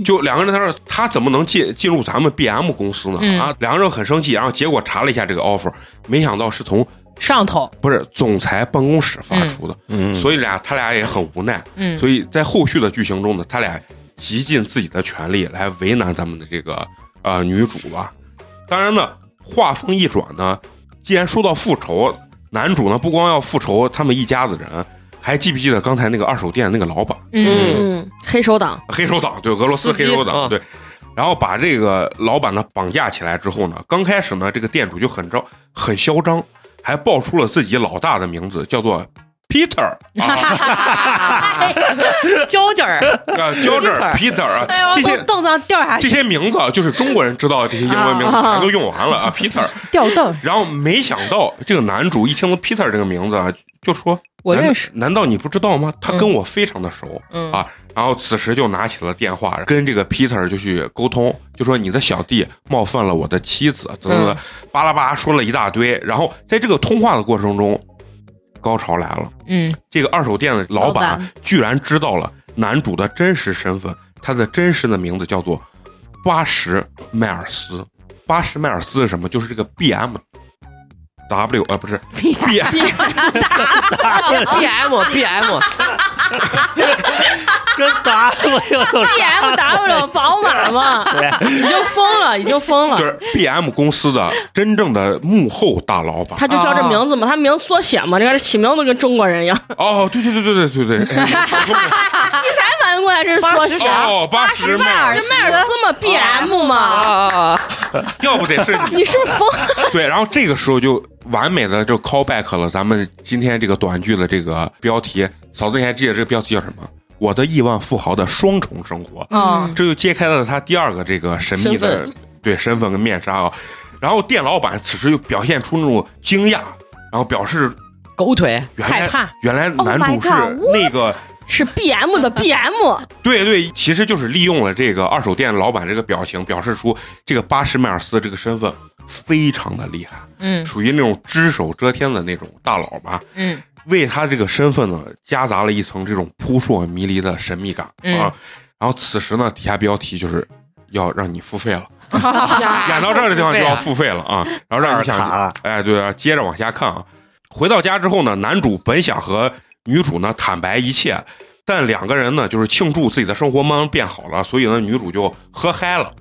就两个人他说他怎么能进进入咱们 BM 公司呢？嗯。啊，两个人很生气，然后结果查了一下这个 offer，没想到是从上头，不是总裁办公室发出的，嗯，所以俩他俩也很无奈，嗯，所以在后续的剧情中呢，他俩极尽自己的权利来为难咱们的这个呃女主吧。当然呢，话锋一转呢，既然说到复仇，男主呢不光要复仇他们一家子人，还记不记得刚才那个二手店那个老板，嗯，嗯，黑手党，黑手党对俄罗斯黑手党、啊对。然后把这个老板呢绑架起来之后呢，刚开始呢，这个店主就很招很嚣张，还报出了自己老大的名字，叫做 Peter 啊，交劲儿，啊，叫这儿 Peter 啊，这些凳子上掉下这，些名字啊，就是中国人知道的这些英文名字全都用完了啊，Peter。掉 凳，然后没想到这个男主一听到 Peter 这个名字啊，就说：“我认识难道你不知道吗？他跟我非常的熟。嗯啊。然后此时就拿起了电话，跟这个 Peter 就去沟通，就说你的小弟冒犯了我的妻子，怎么怎么，巴拉巴拉说了一大堆。然后在这个通话的过程中，高潮来了。嗯，这个二手店的老板居然知道了男主的真实身份，他的真实的名字叫做巴什迈尔斯。巴什迈尔斯是什么？就是这个 B M W 呃不是。B M B M B M，跟打我有 B M W 宝马嘛，已经疯了，已经疯了就。是 B M 公司的真正的幕后大老板。他就叫这名字嘛，他名缩写嘛，这个起名字跟中国人一样。哦，对对对对对对对，哎你才 反应过来这是缩写？哦，巴什迈尔斯，迈尔斯嘛，B M 嘛，啊，要不得是你你是不是疯？对，然后这个时候就完美的就 call back 了咱们今天这个短剧的这个标题。嫂子，你还记得这个标题叫什么？我的亿万富豪的双重生活。嗯，这就揭开了他第二个这个神秘的身对身份跟面纱啊。然后店老板此时就表现出那种惊讶，然后表示狗腿，原来害怕原来 Oh 男主是那个是 B M 的 B M，对对，其实就是利用了这个二手店老板这个表情，表示出这个巴什迈尔斯这个身份非常的厉害，嗯属于那种只手遮天的那种大佬吧。嗯为他这个身份呢，夹杂了一层这种扑朔迷离的神秘感、嗯啊。然后此时呢，底下标题就是要让你付费了，演演到这儿的地方就要付费了啊。然后让你二想卡，哎，对啊，接着往下看啊。回到家之后呢，男主本想和女主呢坦白一切，但两个人呢就是庆祝自己的生活慢慢变好了，所以呢女主就喝嗨了。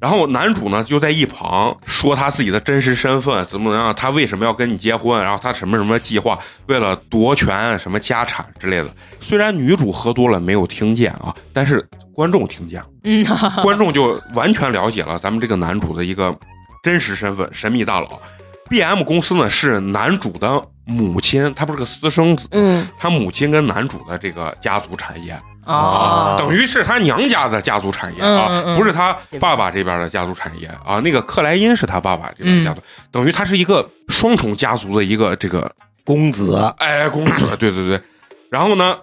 然后男主呢就在一旁说他自己的真实身份怎么怎么样，他为什么要跟你结婚，然后他什么什么计划，为了夺权什么家产之类的。虽然女主喝多了没有听见啊，但是观众听见了。嗯，观众就完全了解了咱们这个男主的一个真实身份，神秘大佬。B M 公司呢是男主的母亲，他不是个私生子，嗯，他母亲跟男主的这个家族产业，啊，等于是他娘家的家族产业嗯啊，不是他爸爸这边的家族产业啊。那个克莱因是他爸爸这边的家族，等于他是一个双重家族的一个这个公子哎公子，对对对。然后呢，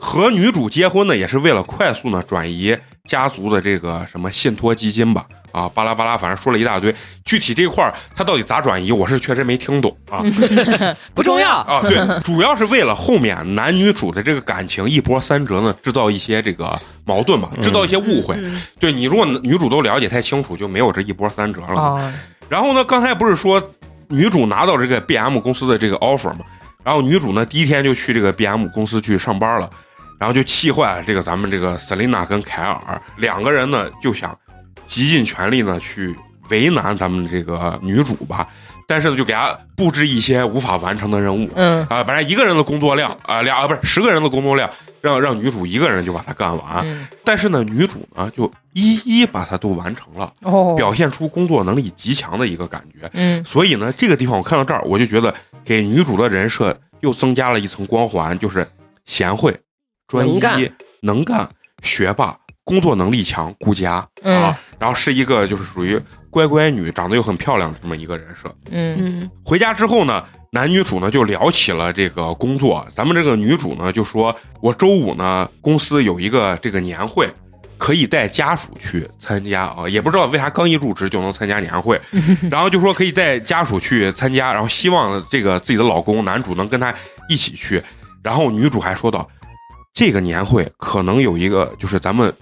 和女主结婚呢，也是为了快速呢转移家族的这个什么信托基金吧。啊，啊，巴拉巴拉，反正说了一大堆。具体这块儿他到底咋转移，我是确实没听懂啊。不重要。啊，对，主要是为了后面男女主的这个感情一波三折呢，制造一些这个矛盾嘛，制造一些误会。嗯对你如果女主都了解太清楚，就没有这一波三折了然后呢，刚才不是说女主拿到这个 BM 公司的这个 offer 嘛？然后女主呢，第一天就去这个 BM 公司去上班了，然后就气坏了这个咱们这个 Selina 跟凯尔两个人呢，就想极尽全力呢去为难咱们这个女主吧，但是呢，就给她布置一些无法完成的任务。嗯啊，本来一个人的工作量啊，俩啊不是十个人的工作量，让让女主一个人就把它干完。嗯但是呢，女主呢就一一把它都完成了。哦，表现出工作能力极强的一个感觉。嗯所以呢，这个地方我看到这儿，我就觉得给女主的人设又增加了一层光环，就是贤惠、专一、能干能干、学霸、工作能力强、顾家、嗯啊，然后是一个就是属于乖乖女，长得又很漂亮的这么一个人设。嗯嗯回家之后呢，男女主呢就聊起了这个工作。咱们这个女主呢就说，我周五呢公司有一个这个年会，可以带家属去参加啊，也不知道为啥刚一入职就能参加年会，然后就说可以带家属去参加，然后希望这个自己的老公男主能跟她一起去。然后女主还说到，这个年会可能有一个就是咱们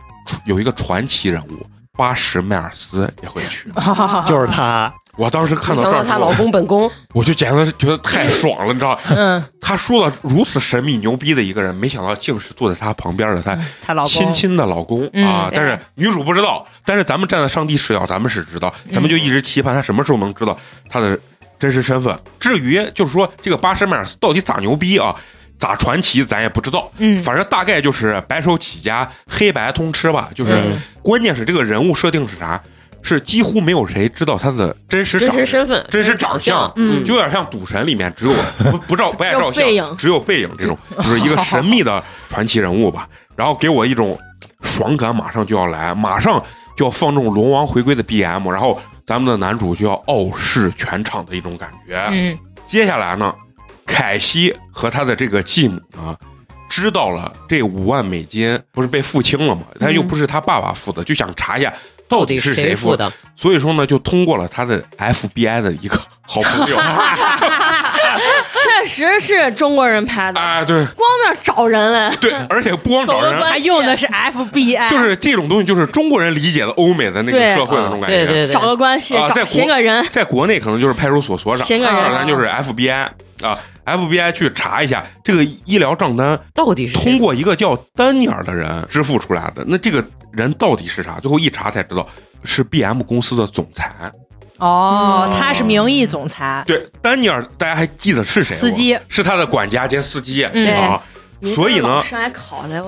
有一个传奇人物。巴什迈尔斯也会去，就是他，我当时看到这儿她老公本宫，我就简直是觉得太爽了，你知道？嗯，他说了如此神秘牛逼的一个人，没想到竟是坐在他旁边的他她老公亲亲的老公嗯啊！但是女主不知道，但是咱们站在上帝视角，咱们是知道，嗯咱们就一直期盼他什么时候能知道他的真实身份。至于就是说这个巴什迈尔斯到底咋牛逼啊？咋传奇咱也不知道，嗯反正大概就是白手起家、黑白通吃吧。就是、嗯关键是这个人物设定是啥？是几乎没有谁知道他的真实真长实身份、真实长长相，嗯就有点像《赌神》里面只有不不照不爱照 相只有背影，只有背影这种，就是一个神秘的传奇人物吧。然后给我一种爽感，马上就要来，马上就要放这种龙王回归的 BM，然后咱们的男主就要傲视全场的一种感觉。嗯接下来呢，凯西和他的这个继母呢，知道了这五万美金不是被付清了吗？但又不是他爸爸付的，就想查一下到底是谁付的？所以说呢，就通过了他的 FBI 的一个好朋友，确实是中国人拍的，哎，对。光那找人了。对，而且不光找人，走个关他用的是 FBI，就是这种东西，就是中国人理解的欧美的那个社会的那种感觉。对对对，找个关系，找啊在国寻个人，在国内可能就是派出所所长，寻个人。这儿咱就是 FBI 啊，FBI 去查一下这个医疗账单，到底是通过一个叫丹尼尔的人支付出来的。那这个人到底是啥？最后一查才知道是 BM 公司的总裁。哦，他是名义总裁，对，丹尼尔大家还记得是谁吗？司机是他的管家兼司机、嗯啊。所以呢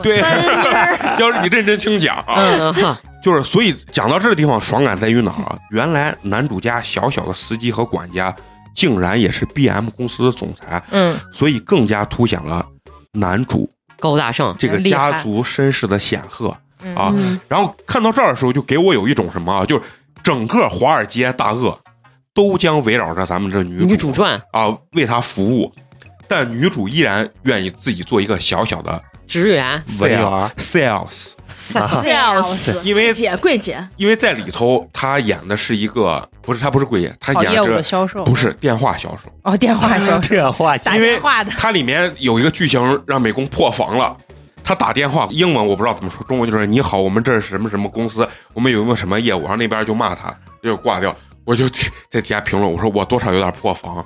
对 要是你认真听讲啊，嗯，就是所以讲到这个地方，爽感在于哪儿啊？原来男主家小小的司机和管家，竟然也是 BM 公司的总裁，嗯。所以更加凸显了男主高大上，这个家族身世的显赫嗯。啊。嗯。然后看到这儿的时候，就给我有一种什么啊，就是整个华尔街大鳄都将围绕着咱们这女女主传。啊为他服务，但女主依然愿意自己做一个小小的职员，文员 sales，sales，因为姐柜姐，因为在里头他演的是一个不是他不是柜姐，他演跑业务的着销售。不是电话销售，哦，电话销售。电话打因为电话的，它里面有一个剧情让美工破防了。他打电话，英文我不知道怎么说，中文就是“你好，我们这是什么什么公司，我们有没有什么业务？”然后那边就骂他，就挂掉。我就在底下评论，我说我多少有点破防，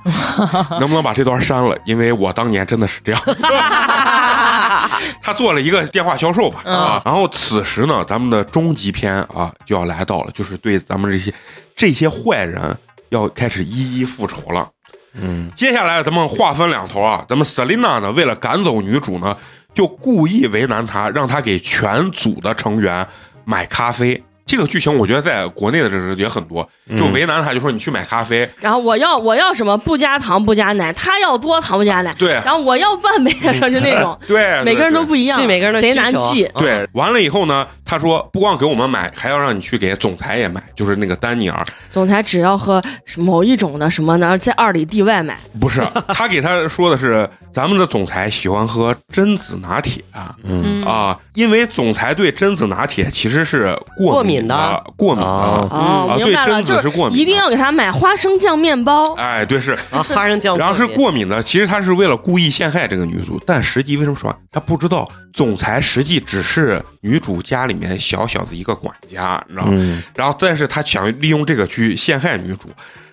能不能把这段删了？因为我当年真的是这样。他做了一个电话销售吧，啊，然后此时呢，咱们的终极篇啊就要来到了，就是对咱们这些这些坏人要开始一一复仇了。嗯，接下来咱们话分两头啊，咱们 Selina 呢，为了赶走女主呢，就故意为难她，让她给全组的成员买咖啡。这个剧情我觉得在国内的这个也很多，就为难他，就说你去买咖啡，然后我要我要什么不加糖不加奶，他要多糖不加奶，对然后我要半杯，说就那种，对，每个人都不一一样，记每个人的贼需求难记。嗯对。完了以后呢，他说不光给我们买，还要让你去给总裁也买，就是那个丹尼尔。总裁只要喝某一种的什么呢，在二里地外买。不是，他给他说的是，咱们的总裁喜欢喝榛子拿铁啊、嗯啊，因为总裁对榛子拿铁其实是过过敏敏的，过敏的。啊明白了，对榛子就是过敏一定要给他买花生酱面包。哎，对，是，啊，花生酱，然后是过敏的，其实他是为了故意陷害这个女主，但实际为什么说他不知道总裁实际只是女主家里面小小的一个管家，你知道吗？嗯然后，但是他想利用这个去陷害女主，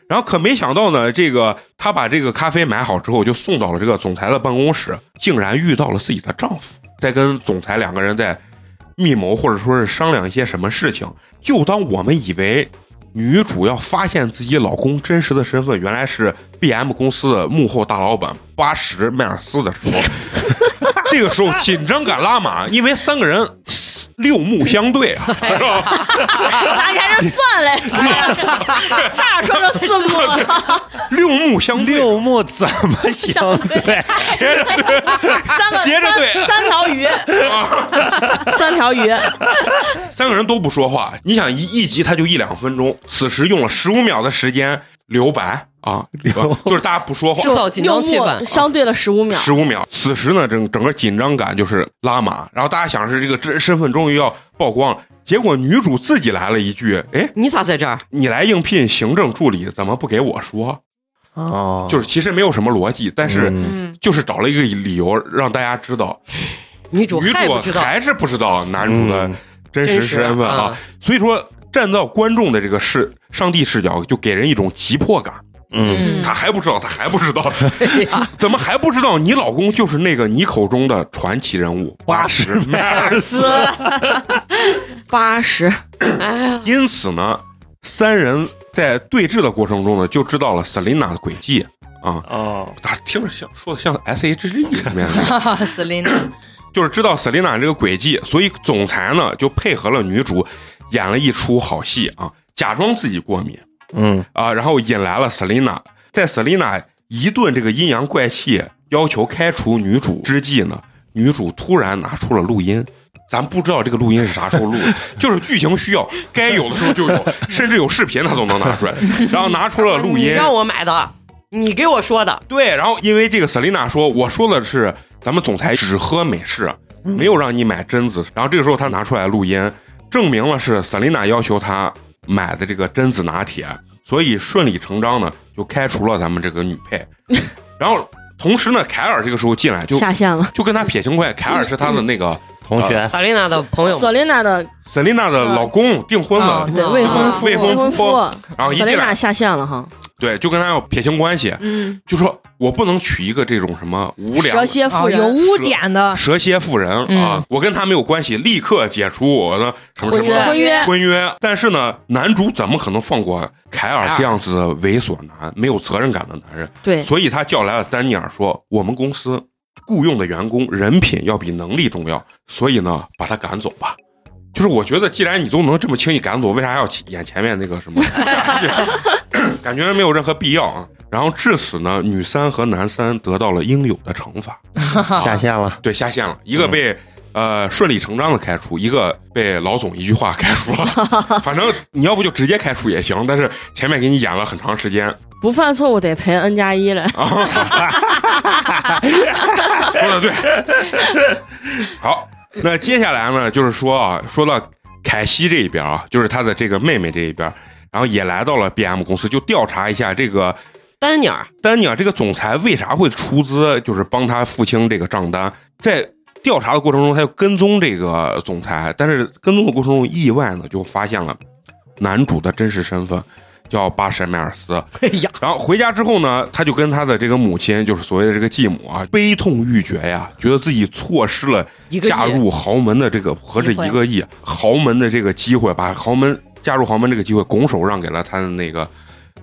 然后可没想到呢，这个他把这个咖啡买好之后，就送到了这个总裁的办公室，竟然遇到了自己的丈夫，在跟总裁两个人在密谋或者说是商量一些什么事情。就当我们以为女主要发现自己老公真实的身份原来是 B.M 公司的幕后大老板巴什迈尔斯的时候，这个时候紧张感拉满，因为三个人六目相对啊，是吧？大家这算嘞，啥说了四目了？六目相对，六目怎么相对？接着对，三个接着对三三条鱼，三条鱼，三个人都不说话。你想一一集他就一两分钟，此时用了十五秒的时间留白啊，就是大家不说话制。造紧张气氛目，相对了十五秒。十五秒，此时呢，整整个紧张感就是拉满，然后大家想是这个真身份终于要曝光了，结果女主自己来了一句：“哎，你咋在这儿？你来应聘行政助理，怎么不给我说？”哦，就是其实没有什么逻辑，但是就是找了一个理由让大家知道，女主女主还不知道，还是不知道男主的嗯真实身份啊啊。所以说，站到观众的这个视上帝视角，就给人一种急迫感。嗯，咋还不知道？咋还不知道？怎么还不知道？你老公就是那个你口中的传奇人物八十迈尔斯。八十，哎呀，因此呢，三人在对峙的过程中呢，就知道了 Selina 的轨迹啊。哦，咋听着像说的像 S H G 里面的？哈 哈，Selina，就是知道 Selina 这个轨迹，所以总裁呢就配合了女主，演了一出好戏啊，假装自己过敏嗯啊，然后引来了 Selina，在 Selina 一顿这个阴阳怪气要求开除女主之际呢，女主突然拿出了录音。咱不知道这个录音是啥时候录的，就是剧情需要，该有的时候就有，甚至有视频他都能拿出来。然后拿出了录音，你让我买的，你给我说的，对，然后因为这个 Selina 说，我说的是咱们总裁只喝美式，没有让你买榛子。然后这个时候他拿出来录音，证明了是 Selina 要求他买的这个榛子拿铁，所以顺理成章的就开除了咱们这个女配。然后同时呢，凯尔这个时候进来就下线了。就跟他撇清关系，凯尔是他的那个同学，萨琳娜的朋友，萨琳娜的 Selina 的老公订婚了啊，，对，嗯未婚夫，未婚夫。然后一索琳娜进来下线了哈，对就跟他要撇清关系，嗯，就说我不能娶一个这种什么无良蛇蝎妇啊，有，污点的，蛇蝎妇人、嗯啊，我跟他没有关系，立刻解除我的什么什婚约么婚约婚约。但是呢，男主怎么可能放过凯尔这样子的猥琐男、没有责任感的男人？对，所以他叫来了丹尼尔，说我们公司雇佣的员工人品要比能力重要，所以呢，把他赶走吧。就是我觉得，既然你都能这么轻易赶走，为啥要演前面那个什么？感觉没有任何必要啊。然后至此呢，女三和男三得到了应有的惩罚。下线了，对，下线了，一个被、呃顺理成章的开除，一个被老总一句话开除了。反正你要不就直接开除也行，但是前面给你演了很长时间，不犯错误得赔 N 加一了。说的对。好，那接下来呢，就是说啊，说到凯西这一边啊，就是他的这个妹妹这一边，然后也来到了 BM 公司，就调查一下这个丹尼尔，丹尼尔这个总裁为啥会出资，就是帮他付清这个账单。在调查的过程中，他就跟踪这个总裁，但是跟踪的过程中，意外呢就发现了男主的真实身份，叫巴什迈尔斯。哎呀，然后回家之后呢，他就跟他的这个母亲，就是所谓的这个继母啊，悲痛欲绝呀，觉得自己错失了嫁入豪门的这个何止一个亿豪门的这个机会，把豪门嫁入豪门这个机会拱手让给了他的那个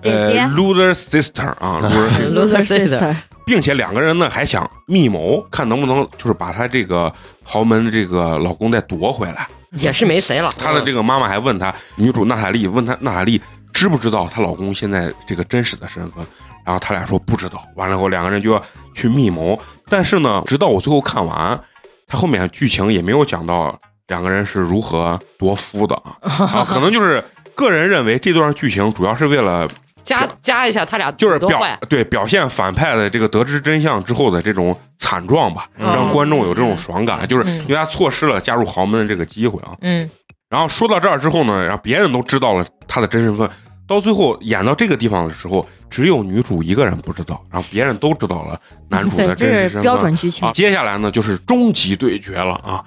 姐呃姐 loser sister 啊，loser sister。并且两个人呢还想密谋，看能不能就是把她这个豪门的这个老公再夺回来。也是没谁了。她的这个妈妈还问她，女主娜塔莉问她娜塔莉知不知道她老公现在这个真实的身份，然后他俩说不知道。完了以后，两个人就要去密谋。但是呢，直到我最后看完，他后面剧情也没有讲到两个人是如何夺夫的啊，啊 可能就是个人认为这段剧情主要是为了加加一下他俩就是表，对表现反派的这个得知真相之后的这种惨状吧，嗯让观众有这种爽感，就是嗯因为他错失了加入豪门的这个机会啊。嗯然后说到这儿之后呢，然后别人都知道了他的真身份，到最后演到这个地方的时候，只有女主一个人不知道，然后别人都知道了男主，的真这是实身份。标准剧情啊，。接下来呢就是终极对决了啊！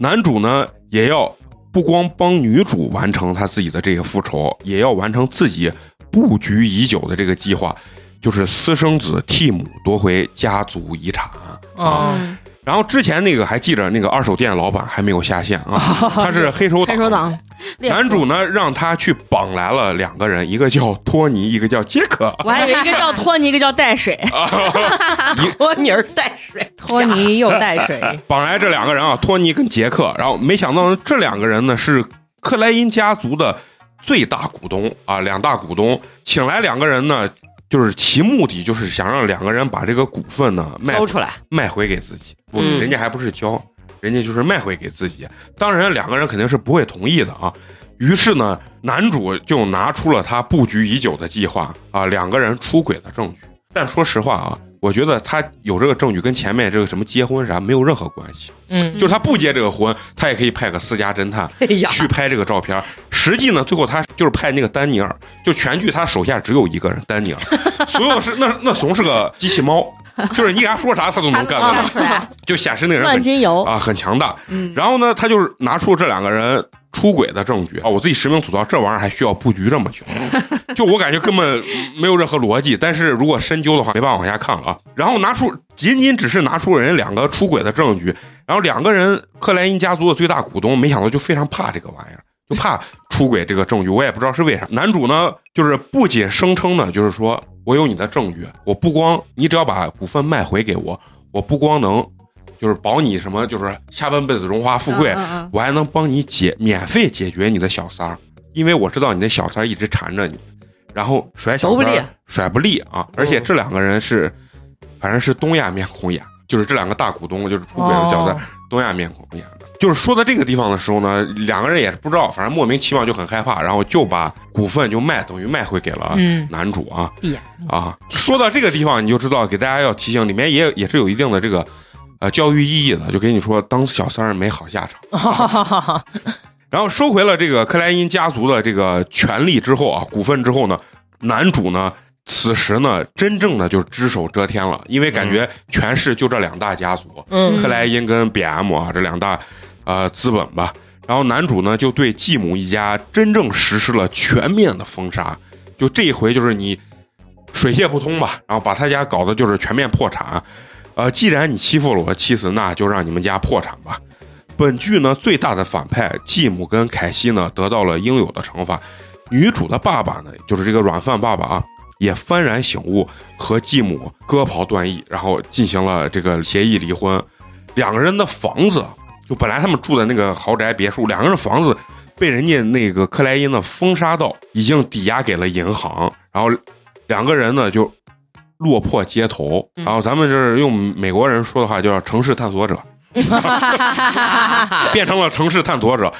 男主呢也要不光帮女主完成他自己的这个复仇，也要完成自己布局已久的这个计划，就是私生子替母夺回家族遗产啊。嗯然后之前那个还记着那个二手店老板还没有下线啊，他是黑手党。黑手党，猎夫男主呢让他去绑来了两个人，一个叫托尼，一个叫杰克。我还以为一个叫托尼，一个叫带水，托尼儿带水，托尼又带水，绑来这两个人啊，托尼跟杰克，然后没想到这两个人呢是克莱因家族的最大股东啊，两大股东，请来两个人呢，就是其目的就是想让两个人把这个股份呢卖交出来，卖回给自己，不，嗯。人家还不是交，人家就是卖回给自己。当然，两个人肯定是不会同意的啊。于是呢，男主就拿出了他布局已久的计划啊，两个人出轨的证据。但说实话啊，我觉得他有这个证据跟前面这个什么结婚啥没有任何关系。嗯就是他不结这个婚，他也可以派个私家侦探去拍这个照片。实际呢，最后他就是派那个丹尼尔，就全剧他手下只有一个人，丹尼尔，所有是那那怂是个机器猫，就是你给他说啥他都能干得了，出来，就显示那个人万很金油，啊很强大。嗯，然后呢，他就是拿出这两个人出轨的证据啊，我自己实名吐槽，这玩意儿还需要布局这么久，就我感觉根本没有任何逻辑。但是如果深究的话，没办法往下看了啊。然后拿出仅仅只是拿出人两个出轨的证据，然后两个人克莱因家族的最大股东，没想到就非常怕这个玩意儿。就怕出轨这个证据，我也不知道是为啥。男主呢，就是不仅声称呢，就是说我有你的证据，我不光你只要把股份卖回给我，我不光能就是保你什么，就是下半辈子荣华富贵，嗯嗯我还能帮你解免费解决你的小三儿，因为我知道你的小三儿一直缠着你，然后甩小三儿甩不利啊！而且这两个人是，反正是东亚面孔演，就是这两个大股东就是出轨的小三儿，哦东亚面孔演的。就是说到这个地方的时候呢，两个人也是不知道，反正莫名其妙就很害怕，然后就把股份就卖，等于卖回给了嗯男主啊。啊，说到这个地方，你就知道给大家要提醒，里面也也是有一定的这个呃教育意义的，就给你说当小三儿没好下场。然后收回了这个克莱因家族的这个权利之后啊，股份之后呢，男主呢此时呢真正的就是只手遮天了，因为感觉全市就这两大家族，嗯克莱因跟 BM 啊这两大呃资本吧。然后男主呢就对继母一家真正实施了全面的封杀，就这一回就是你水泄不通吧，然后把他家搞得就是全面破产。呃，既然你欺负了我妻子，那就让你们家破产吧。本剧呢最大的反派继母跟凯西呢得到了应有的惩罚，女主的爸爸呢就是这个软饭爸爸啊，也幡然醒悟，和继母割袍断义，然后进行了这个协议离婚。两个人的房子，就本来他们住的那个豪宅别墅，两个人房子被人家那个克莱因呢封杀到，已经抵押给了银行，然后两个人呢就落魄街头。然后咱们这儿用美国人说的话，就叫城市探索者，变成了城市探索者。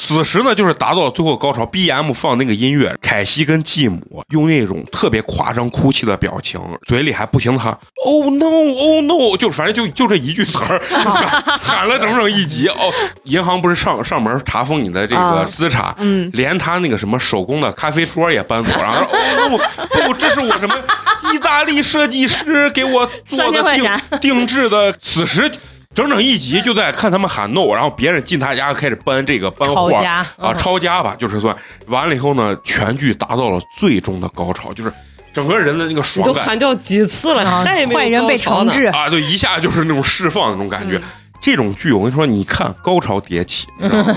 此时呢，就是达到最后高潮，B M 放那个音乐，凯西跟继母用那种特别夸张哭泣的表情，嘴里还不停的喊 “Oh no, Oh no”，就反正就就这一句词儿，喊 喊了整整一集。哦，银行不是上上门查封你的这个啊资产，嗯，连他那个什么手工的咖啡桌也搬走，然后说哦不不，这是我什么意大利设计师给我做的定定制的。此时整整一集就在看他们喊 no，然后别人进他家开始搬这个搬货抄家啊，抄家吧，就是算完了以后呢，全剧达到了最终的高潮，就是整个人的那个你爽感。都喊掉几次了，啊也没坏人被惩治，啊，对，一下就是那种释放的那种感觉。这种剧我跟你说，你看高潮迭起，你知道吗？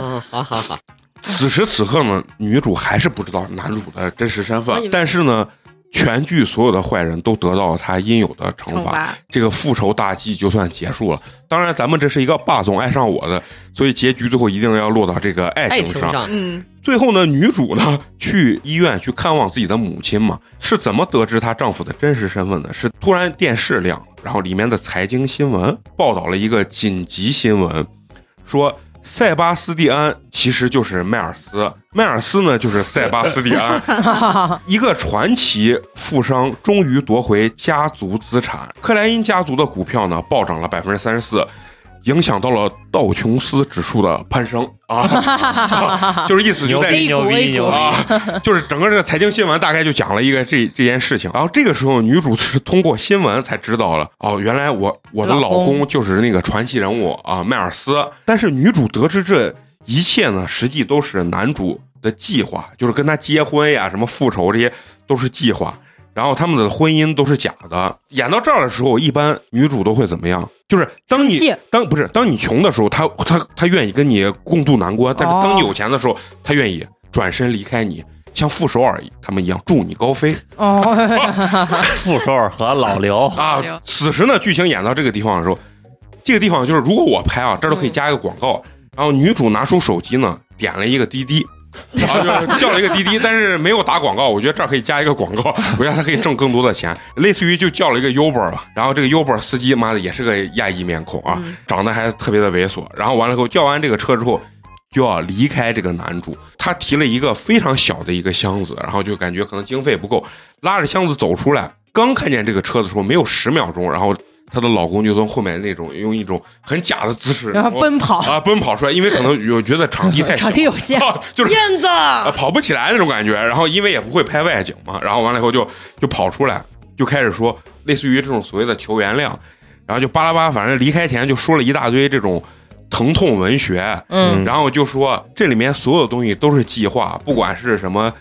嗯，好好好，此时此刻呢，女主还是不知道男主的真实身份但是呢，全剧所有的坏人都得到了他应有的惩罚，惩罚这个复仇大计就算结束了。当然，咱们这是一个霸总爱上我的，所以结局最后一定要落到这个爱爱情上。情上，嗯，最后呢，女主呢去医院去看望自己的母亲嘛，是怎么得知她丈夫的真实身份的？是突然电视亮，然后里面的财经新闻报道了一个紧急新闻，说塞巴斯蒂安其实就是迈尔斯，迈尔斯呢就是塞巴斯蒂安，一个传奇富商终于夺回家族资产。克莱因家族的股票呢暴涨了百分之三十四。影响到了道琼斯指数的攀升啊，就是意思就在牛逼牛逼啊，就是整个这个财经新闻大概就讲了一个这这件事情。然后这个时候，女主是通过新闻才知道了哦，原来我我的老公就是那个传奇人物啊，迈尔斯。但是女主得知这一切呢，实际都是男主的计划，就是跟他结婚呀、什么复仇这些都是计划。然后他们的婚姻都是假的。演到这儿的时候，一般女主都会怎么样？就是当你当不是当你穷的时候，她她她愿意跟你共度难关；但是哦当你有钱的时候，她愿意转身离开你，像傅首尔他们一样祝你高飞哦，傅首尔和老刘，啊。此时呢，剧情演到这个地方的时候，这个地方就是如果我拍啊，这儿都可以加一个广告。然后女主拿出手机呢，点了一个滴滴。然后就是叫了一个滴滴，但是没有打广告。我觉得这儿可以加一个广告，我觉得他可以挣更多的钱。类似于就叫了一个 Uber 吧，然后这个 Uber 司机妈的也是个亚裔面孔啊，长得还特别的猥琐。然后完了以后叫完这个车之后，就要离开这个男主。他提了一个非常小的一个箱子，然后就感觉可能经费不够，拉着箱子走出来。刚看见这个车的时候，没有十秒钟，然后她的老公就从后面那种用一种很假的姿势，然后奔跑，啊奔跑出来，因为可能有觉得场地太小，场地有限。啊 就是燕子，啊，跑不起来那种感觉。然后因为也不会拍外景嘛，然后完了以后就就跑出来，就开始说类似于这种所谓的求原谅，然后就巴拉巴拉，反正离开前就说了一大堆这种疼痛文学，嗯，然后就说这里面所有东西都是计划，不管是什么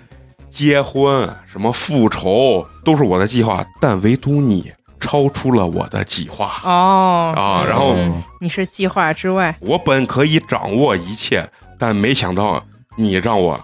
结婚、什么复仇，都是我的计划，但唯独你超出了我的计划。哦。啊然后嗯你是计划之外，我本可以掌握一切，但没想到你让我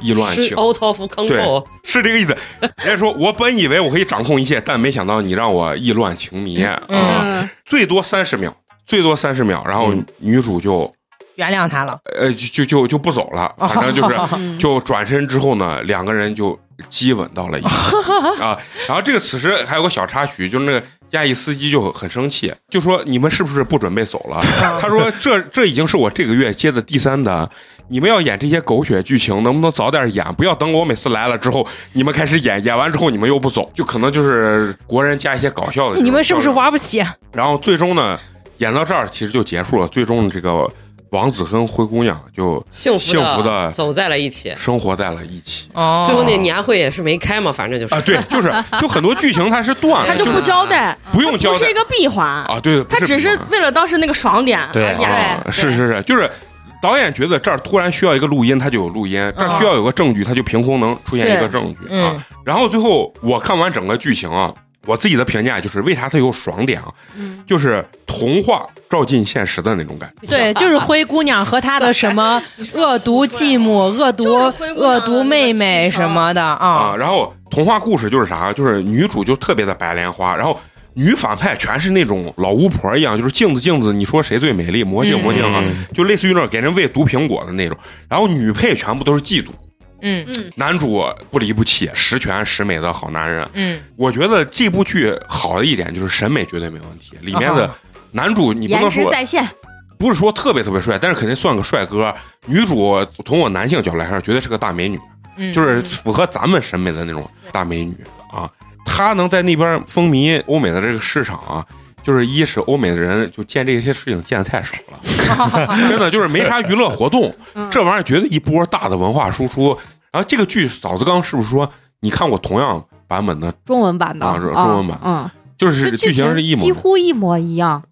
意乱是情。out of control，是这个意思。人家说，我本以为我可以掌控一切，但没想到你让我意乱情迷。啊！嗯，最多三十秒，最多三十秒，然后嗯女主就原谅他了，呃就就就就不走了，反正就是嗯就转身之后呢，两个人就激吻到了一起 啊。然后这个此时还有个小插曲，就是那个亚裔司机就很生气，就说你们是不是不准备走了？他说这这已经是我这个月接的第三单。你们要演这些狗血剧情，能不能早点演？不要等我每次来了之后，你们开始演，演完之后你们又不走，就可能就是国人加一些搞笑的。你们是不是玩不起？然后最终呢，演到这儿其实就结束了。最终这个王子跟灰姑娘就幸福幸福地走在了一起。生活在了一起。哦，最后那年会也是没开嘛，反正就是啊，对，就是就很多剧情它是断了，他就不交代，不用交代不是一个闭环，啊，对，他只是为了当时那个爽点对演啊，对是是是，就是导演觉得这儿突然需要一个录音，他就有录音；这儿需要有个证据，他就凭空能出现一个证据啊嗯。然后最后我看完整个剧情啊，我自己的评价就是为啥它有爽点啊？就是童话照进现实的那种感觉。对，就是灰姑娘和她的什么 恶毒继母、恶毒恶毒妹妹什么的啊，啊，然后童话故事就是啥？就是女主就特别的白莲花，然后女反派全是那种老巫婆一样，就是镜子镜子，你说谁最美丽？魔镜嗯魔镜啊，嗯就类似于那种给人喂毒苹果的那种。然后女配全部都是嫉妒，嗯嗯男主不离不弃，十全十美的好男人。嗯，我觉得这部剧好的一点就是审美绝对没问题，里面的啊男主你不能说值在线，不是说特别特别帅，但是肯定算个帅哥。女主从我男性角度来说，绝对是个大美女。嗯就是符合咱们审美的那种大美女啊。她能在那边风靡欧美的这个市场啊，就是一是欧美的人就见这些事情见的太少了，真的就是没啥娱乐活动，这玩意儿绝对一波大的文化输出。然后这个剧嫂子刚是不是说你看过同样版本的？中文版的啊中文版嗯，就是剧情是一模几，乎一模一样。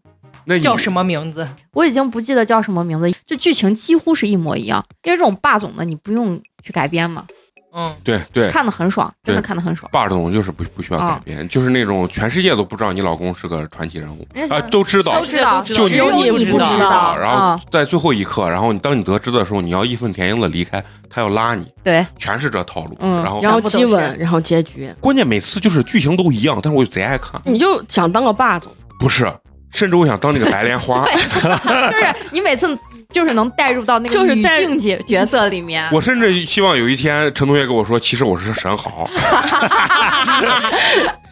那你叫什么名字？我已经不记得叫什么名字，就剧情几乎是一模一样。因为这种霸总的，你不用去改编嘛，嗯，对对，看的很爽，真的看的很爽。霸总就是不不需要改啊编，就是那种全世界都不知道你老公是个传奇人物。啊，都知道。都知道，就只有你不知你不知道。道。然后啊，在最后一刻，然后你当你得知的时候，你要义愤填膺的离开，他要拉你，对，全是这套路。嗯。然后然后全部都是。激吻，然后结局，关键每次就是剧情都一样，但是我就贼爱看。你就想当个霸总，不是，甚至我想当那个白莲花。就是你每次就是能带入到那个女就是带性角角色里面。我甚至希望有一天陈同学跟我说，其实我是沈好。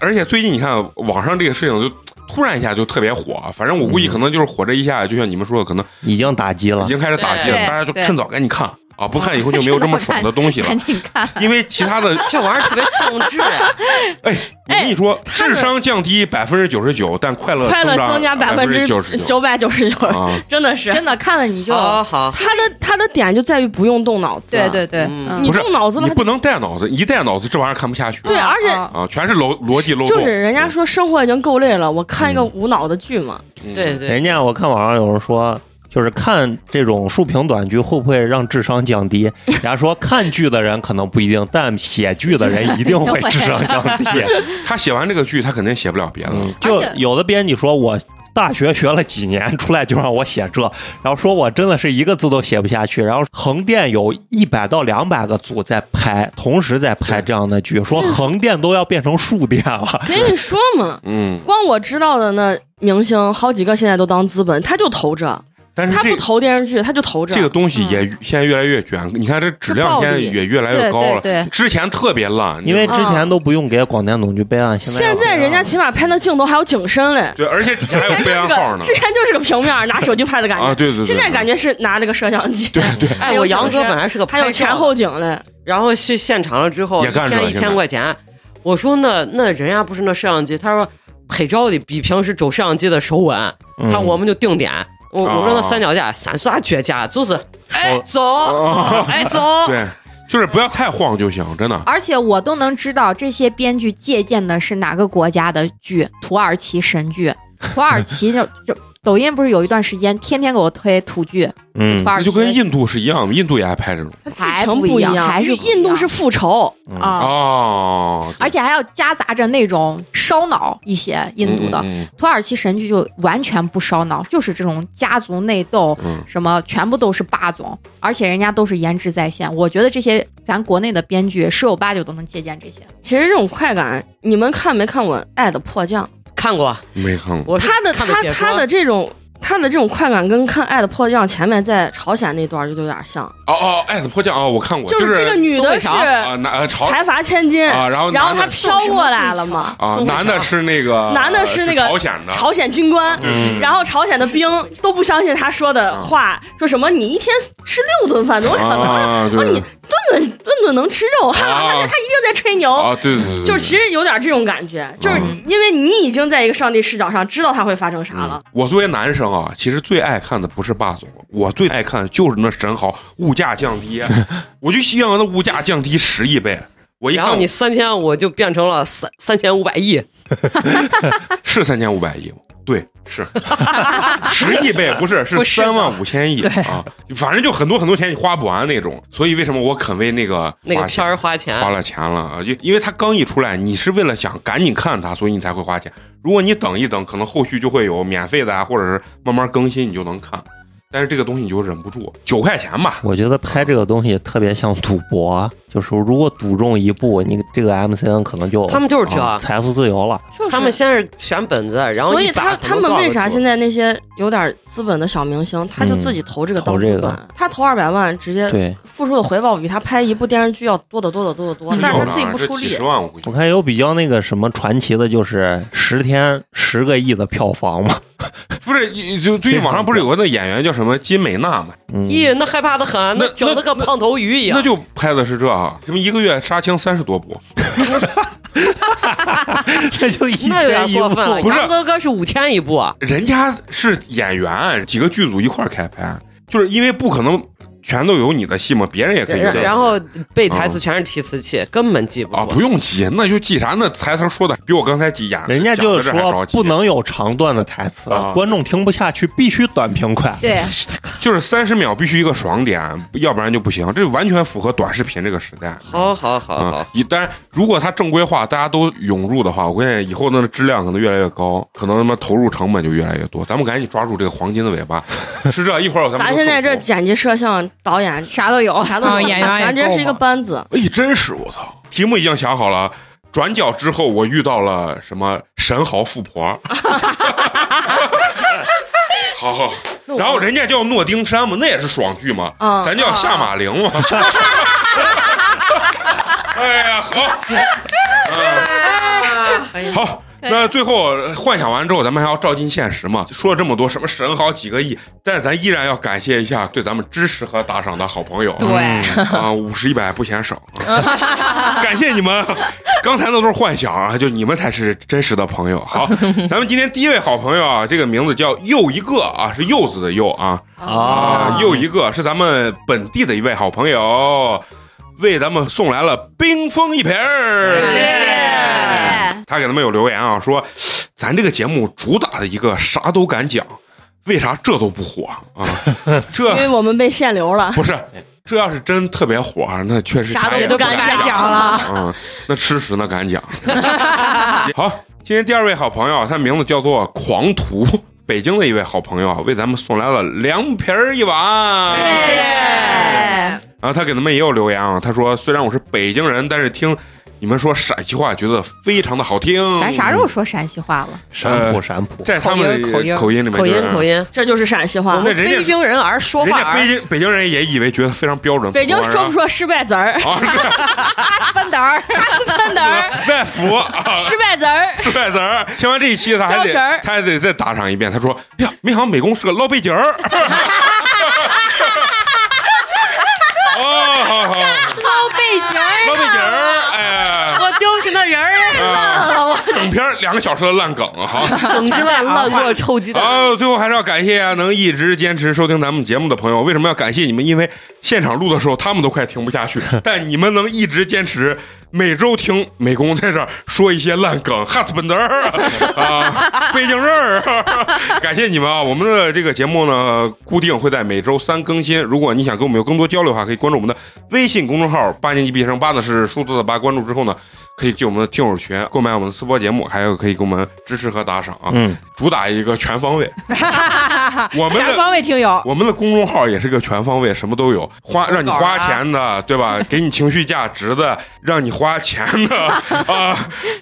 而且最近你看网上这个事情就突然一下就特别火，反正我估计可能就是火这一下，就像你们说的，可能已经打击了已。经开始打击了，大家就趁早赶紧看啊！不看以后就没有这么 爽的东西了赶。紧看。因为其他的，这玩意儿特别精致，哎，我跟你说，智商降低百分之九十九，但快乐快乐增增加百分之九十九百九十九，啊！真的是。真的看了你就，好好，他的他的点就在于不用动脑子，对对对，你动脑子你不能带脑子，一带脑子这玩意儿看不下去对，而且啊啊，全是逻逻辑漏洞。就是人家说生活已经够累了，我看一个嗯无脑的剧嘛，嗯对对人，家我看网上有人说，就是看这种竖屏短剧会不会让智商降低？人家说看剧的人可能不一定，但写剧的人一定会 智商降低。他写完这个剧，他肯定写不了别的了。嗯，就有的编辑说我。大学学了几年，出来就让我写这，然后说我真的是一个字都写不下去。然后横店有一百到两百个组在拍，同时在拍这样的剧，说横店都要变成竖店了。跟你说嘛，嗯，光我知道的那明星好几个现在都当资本，他就投这，但是这投电视剧，他就投这。这个东西也现在越来越卷，你看这质量现在也越来越高了。对对，之前特别烂，因为之前都不用给广电总局备案，现在现在人家起码拍那镜头还有景深嘞，对，而且底下还有备案号呢之。前就是个平面拿手机拍的感觉，啊，对对对，现在感觉是拿那个摄像机，对对，哎，我杨哥本来是个 还有前后景嘞，然后去现场了之后，也干这一天一千块钱。我说那那人家不是那摄像机，他说拍照的比平时走摄像机的手稳，嗯他我们就定点。我我说那三脚架三啥绝佳就是，哎走走哎走，对，就是不要太晃就行，真的。而且我都能知道这些编剧借鉴的是哪个国家的剧，土耳其神剧。土耳其就就抖音不是有一段时间天天给我推土剧，嗯。土耳其那就跟印度是一样的，印度也爱拍这种。还不一样还是不一样。印度是复仇，啊，哦，而且还要夹杂着那种烧脑一些印度的。嗯。土耳其神剧就完全不烧脑，就是这种家族内斗，嗯。什么全部都是霸总，而且人家都是颜值在线。我觉得这些咱国内的编剧十有八九都能借鉴这些。其实这种快感，你们看没看过《爱的迫降看过，嗯，没看过。我他的他他的这种他的这种快感跟看《爱的迫降》前面在朝鲜那段就有点像，哦哦，爱的迫降哦，我看过，就是这个女的是财阀千金，啊，然后然后她飘过来了嘛，男的是那个男的是那个朝鲜的，朝鲜军官，嗯然后朝鲜的兵都不相信他说的话，说什么你一天吃六顿饭怎么可能？说你顿顿顿顿能吃肉，哈，啊他他一定在吹牛。啊，对对对对，就是其实有点这种感觉，就是因为你已经在一个上帝视角上知道他会发生啥了嗯。我作为男生啊，其实最爱看的不是霸总，我最爱看的就是那神豪物价降低，我就希望它物价降低十亿倍。我一看然后你三千五就变成了三三千五百亿，是三千五百亿吗？对，是 十亿倍，不是是不是的三万五千亿对啊，反正就很多很多钱你花不完那种。所以为什么我肯为那个那个片儿花钱花了钱了啊？就因为它刚一出来，你是为了想赶紧看它，所以你才会花钱。如果你等一等，可能后续就会有免费的啊，或者是慢慢更新，你就能看。但是这个东西你就忍不住，九块钱吧。我觉得拍这个东西特别像赌博，就是如果赌中一部，你这个 MCN 可能就他们就是这啊财富自由了。就是他们先是选本子，然后所以他他们为啥现在在那些有点资本的小明星，他就自己投这个当投这个他投二百万，直接对，付出的回报比他拍一部电视剧要多得多得多得多，但是他自己不出力我我看有比较那个什么传奇的，就是十天十个亿的票房嘛。不是，就最近网上不是有个那演员叫什么金美娜嘛？嗯，咦，那害怕的很，那搅得跟胖头鱼一样。那就拍的是这啊，什么一个月杀青三十多部，这就一那有天一部点过分了。不是杨哥哥是五天一部，啊人家是演员，几个剧组一块儿开拍，就是因为不可能全都有你的戏吗，别人也可以有。然然后背台词全是提词器，根本记不啊，住。不用记，那就记啥？那台词说的比我刚才记演，人家就是说不能有长段的台词啊，观众听不下去，必须短平快。对，就是三十秒必须一个爽点，要不然就不行。这完全符合短视频这个时代。好好好啊好，，一当然，如果它正规化，大家都涌入的话，我跟你以后那个质量可能越来越高，可能他妈投入成本就越来越多。咱们赶紧抓住这个黄金的尾巴，是这。一会儿咱们咱现在这剪辑、摄像、导演啥都有。啥都有啊演员 也咱这是一个班子。哎，真是我操！题目已经想好了，转角之后我遇到了什么神豪富婆。好 好，然后人家叫诺丁山嘛，那也是爽剧嘛，嗯咱叫下马陵嘛。哎呀，好，嗯，好，那最后幻想完之后，咱们还要照进现实嘛？说了这么多，什么神好几个亿，但是咱依然要感谢一下对咱们支持和打赏的好朋友。对，啊，五十一百不嫌少，感谢你们。刚才那都是幻想啊，就你们才是真实的朋友。好，咱们今天第一位好朋友啊，这个名字叫又一个啊，是柚子的柚啊啊，又一个是咱们本地的一位好朋友。为咱们送来了冰封一瓶儿，谢谢。他给他们有留言啊，说咱这个节目主打的一个啥都敢讲，为啥这都不火啊？这因为我们被限流了。不是，这要是真特别火，那确实啥也都敢讲了。嗯，那吃屎呢敢讲。好，今天第二位好朋友，他名字叫做狂徒，北京的一位好朋友啊，为咱们送来了凉皮儿一碗，谢谢。然后他给咱们也有留言啊，他说虽然我是北京人，但是听你们说陕西话，觉得非常的好听。咱啥时候说陕西话了？陕普陕普，在他们口音口音里面，口音口音，这就是陕西话。那北京人儿说人话儿，家北京北京人也以为觉得非常标准。北京说不说失败子儿？啊？翻德儿，翻德儿，外服啊 失败子儿。失败子儿。听完这一期，他还得他还得再打赏一遍。他说：“哎呀，没想到美工是个老北京儿。”哦，好好，老北京儿人儿，啊整篇两个小时的烂梗，好。梗之烂烂 过臭鸡蛋。啊，最后还是要感谢啊，能一直坚持收听咱们节目的朋友。为什么要感谢你们？因为现场录的时候，他们都快听不下去，但你们能一直坚持，每周听美工在这儿说一些烂梗，哈斯本德儿 啊，北京人儿，感谢你们啊！我们的这个节目呢，固定会在每周三更新。如果你想跟我们有更多交流的话，可以关注我们的微信公众号“八年级毕业生”，八呢是数字的八，关注之后呢。可以进我们的听友群，购买我们的私播节目，还有可以给我们支持和打赏。啊嗯，主打一个全方位。我们全的方位听友，我们的公众号也是个全方位，什么都有，花让你花钱的，对吧？给你情绪价值的，让你花钱的啊，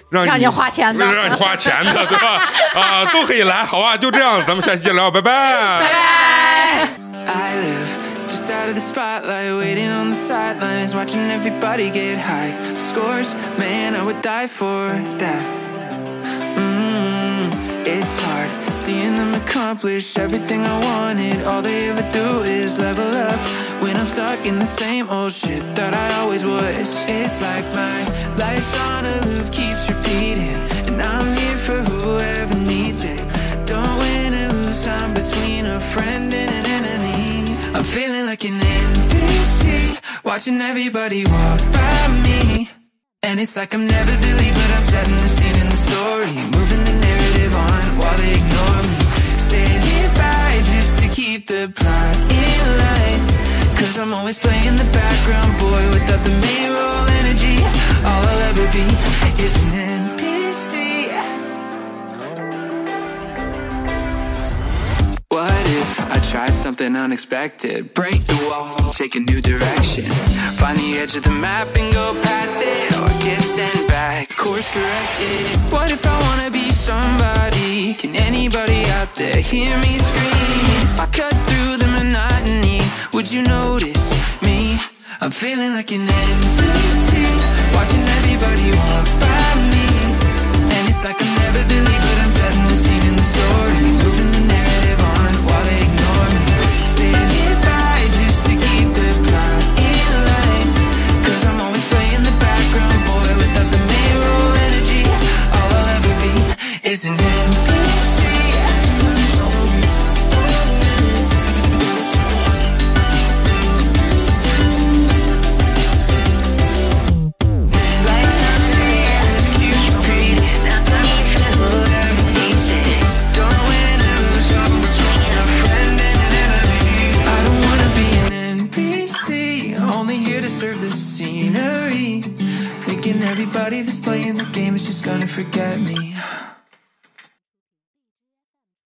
让你让你花钱的让你花钱的，对吧？啊，都可以来，好吧？就这样，咱们下期见聊，拜拜。I live just out of the spotlight, waiting on the sidelines, watching everybody get high. Scores, man, I would die for that. Mm, it's hard seeing them accomplish everything I wanted. All they ever do is level up when I'm stuck in the same old shit that I always was. It's like my life's on a loop, keeps repeating, and I'm here for whoever needs it. Don't win or lose, time between a friend and an enemy. I'm feeling like an NPC, watching everybody walk by me. And it's like I'm never the lead, but I'm setting the scene in the story. Moving the narrative while they ignore me. Standing by just to keep the plot in line. Cause I'm always playing the background boy without the main role energy. All I'll ever be is an NPC. What if tried something unexpected? Break the walls, take a new direction. Find the edge of the map and go past it. Or get sent back, course corrected. What if I wanna be somebody? Can anybody out there hear me scream? If I cut through the monotony, would you notice me? I'm feeling like an NPC, watching everybody walk by me. And it's like I'm never the here to serve the scenery. Thinking everybody that's playing the game is just gonna forget me.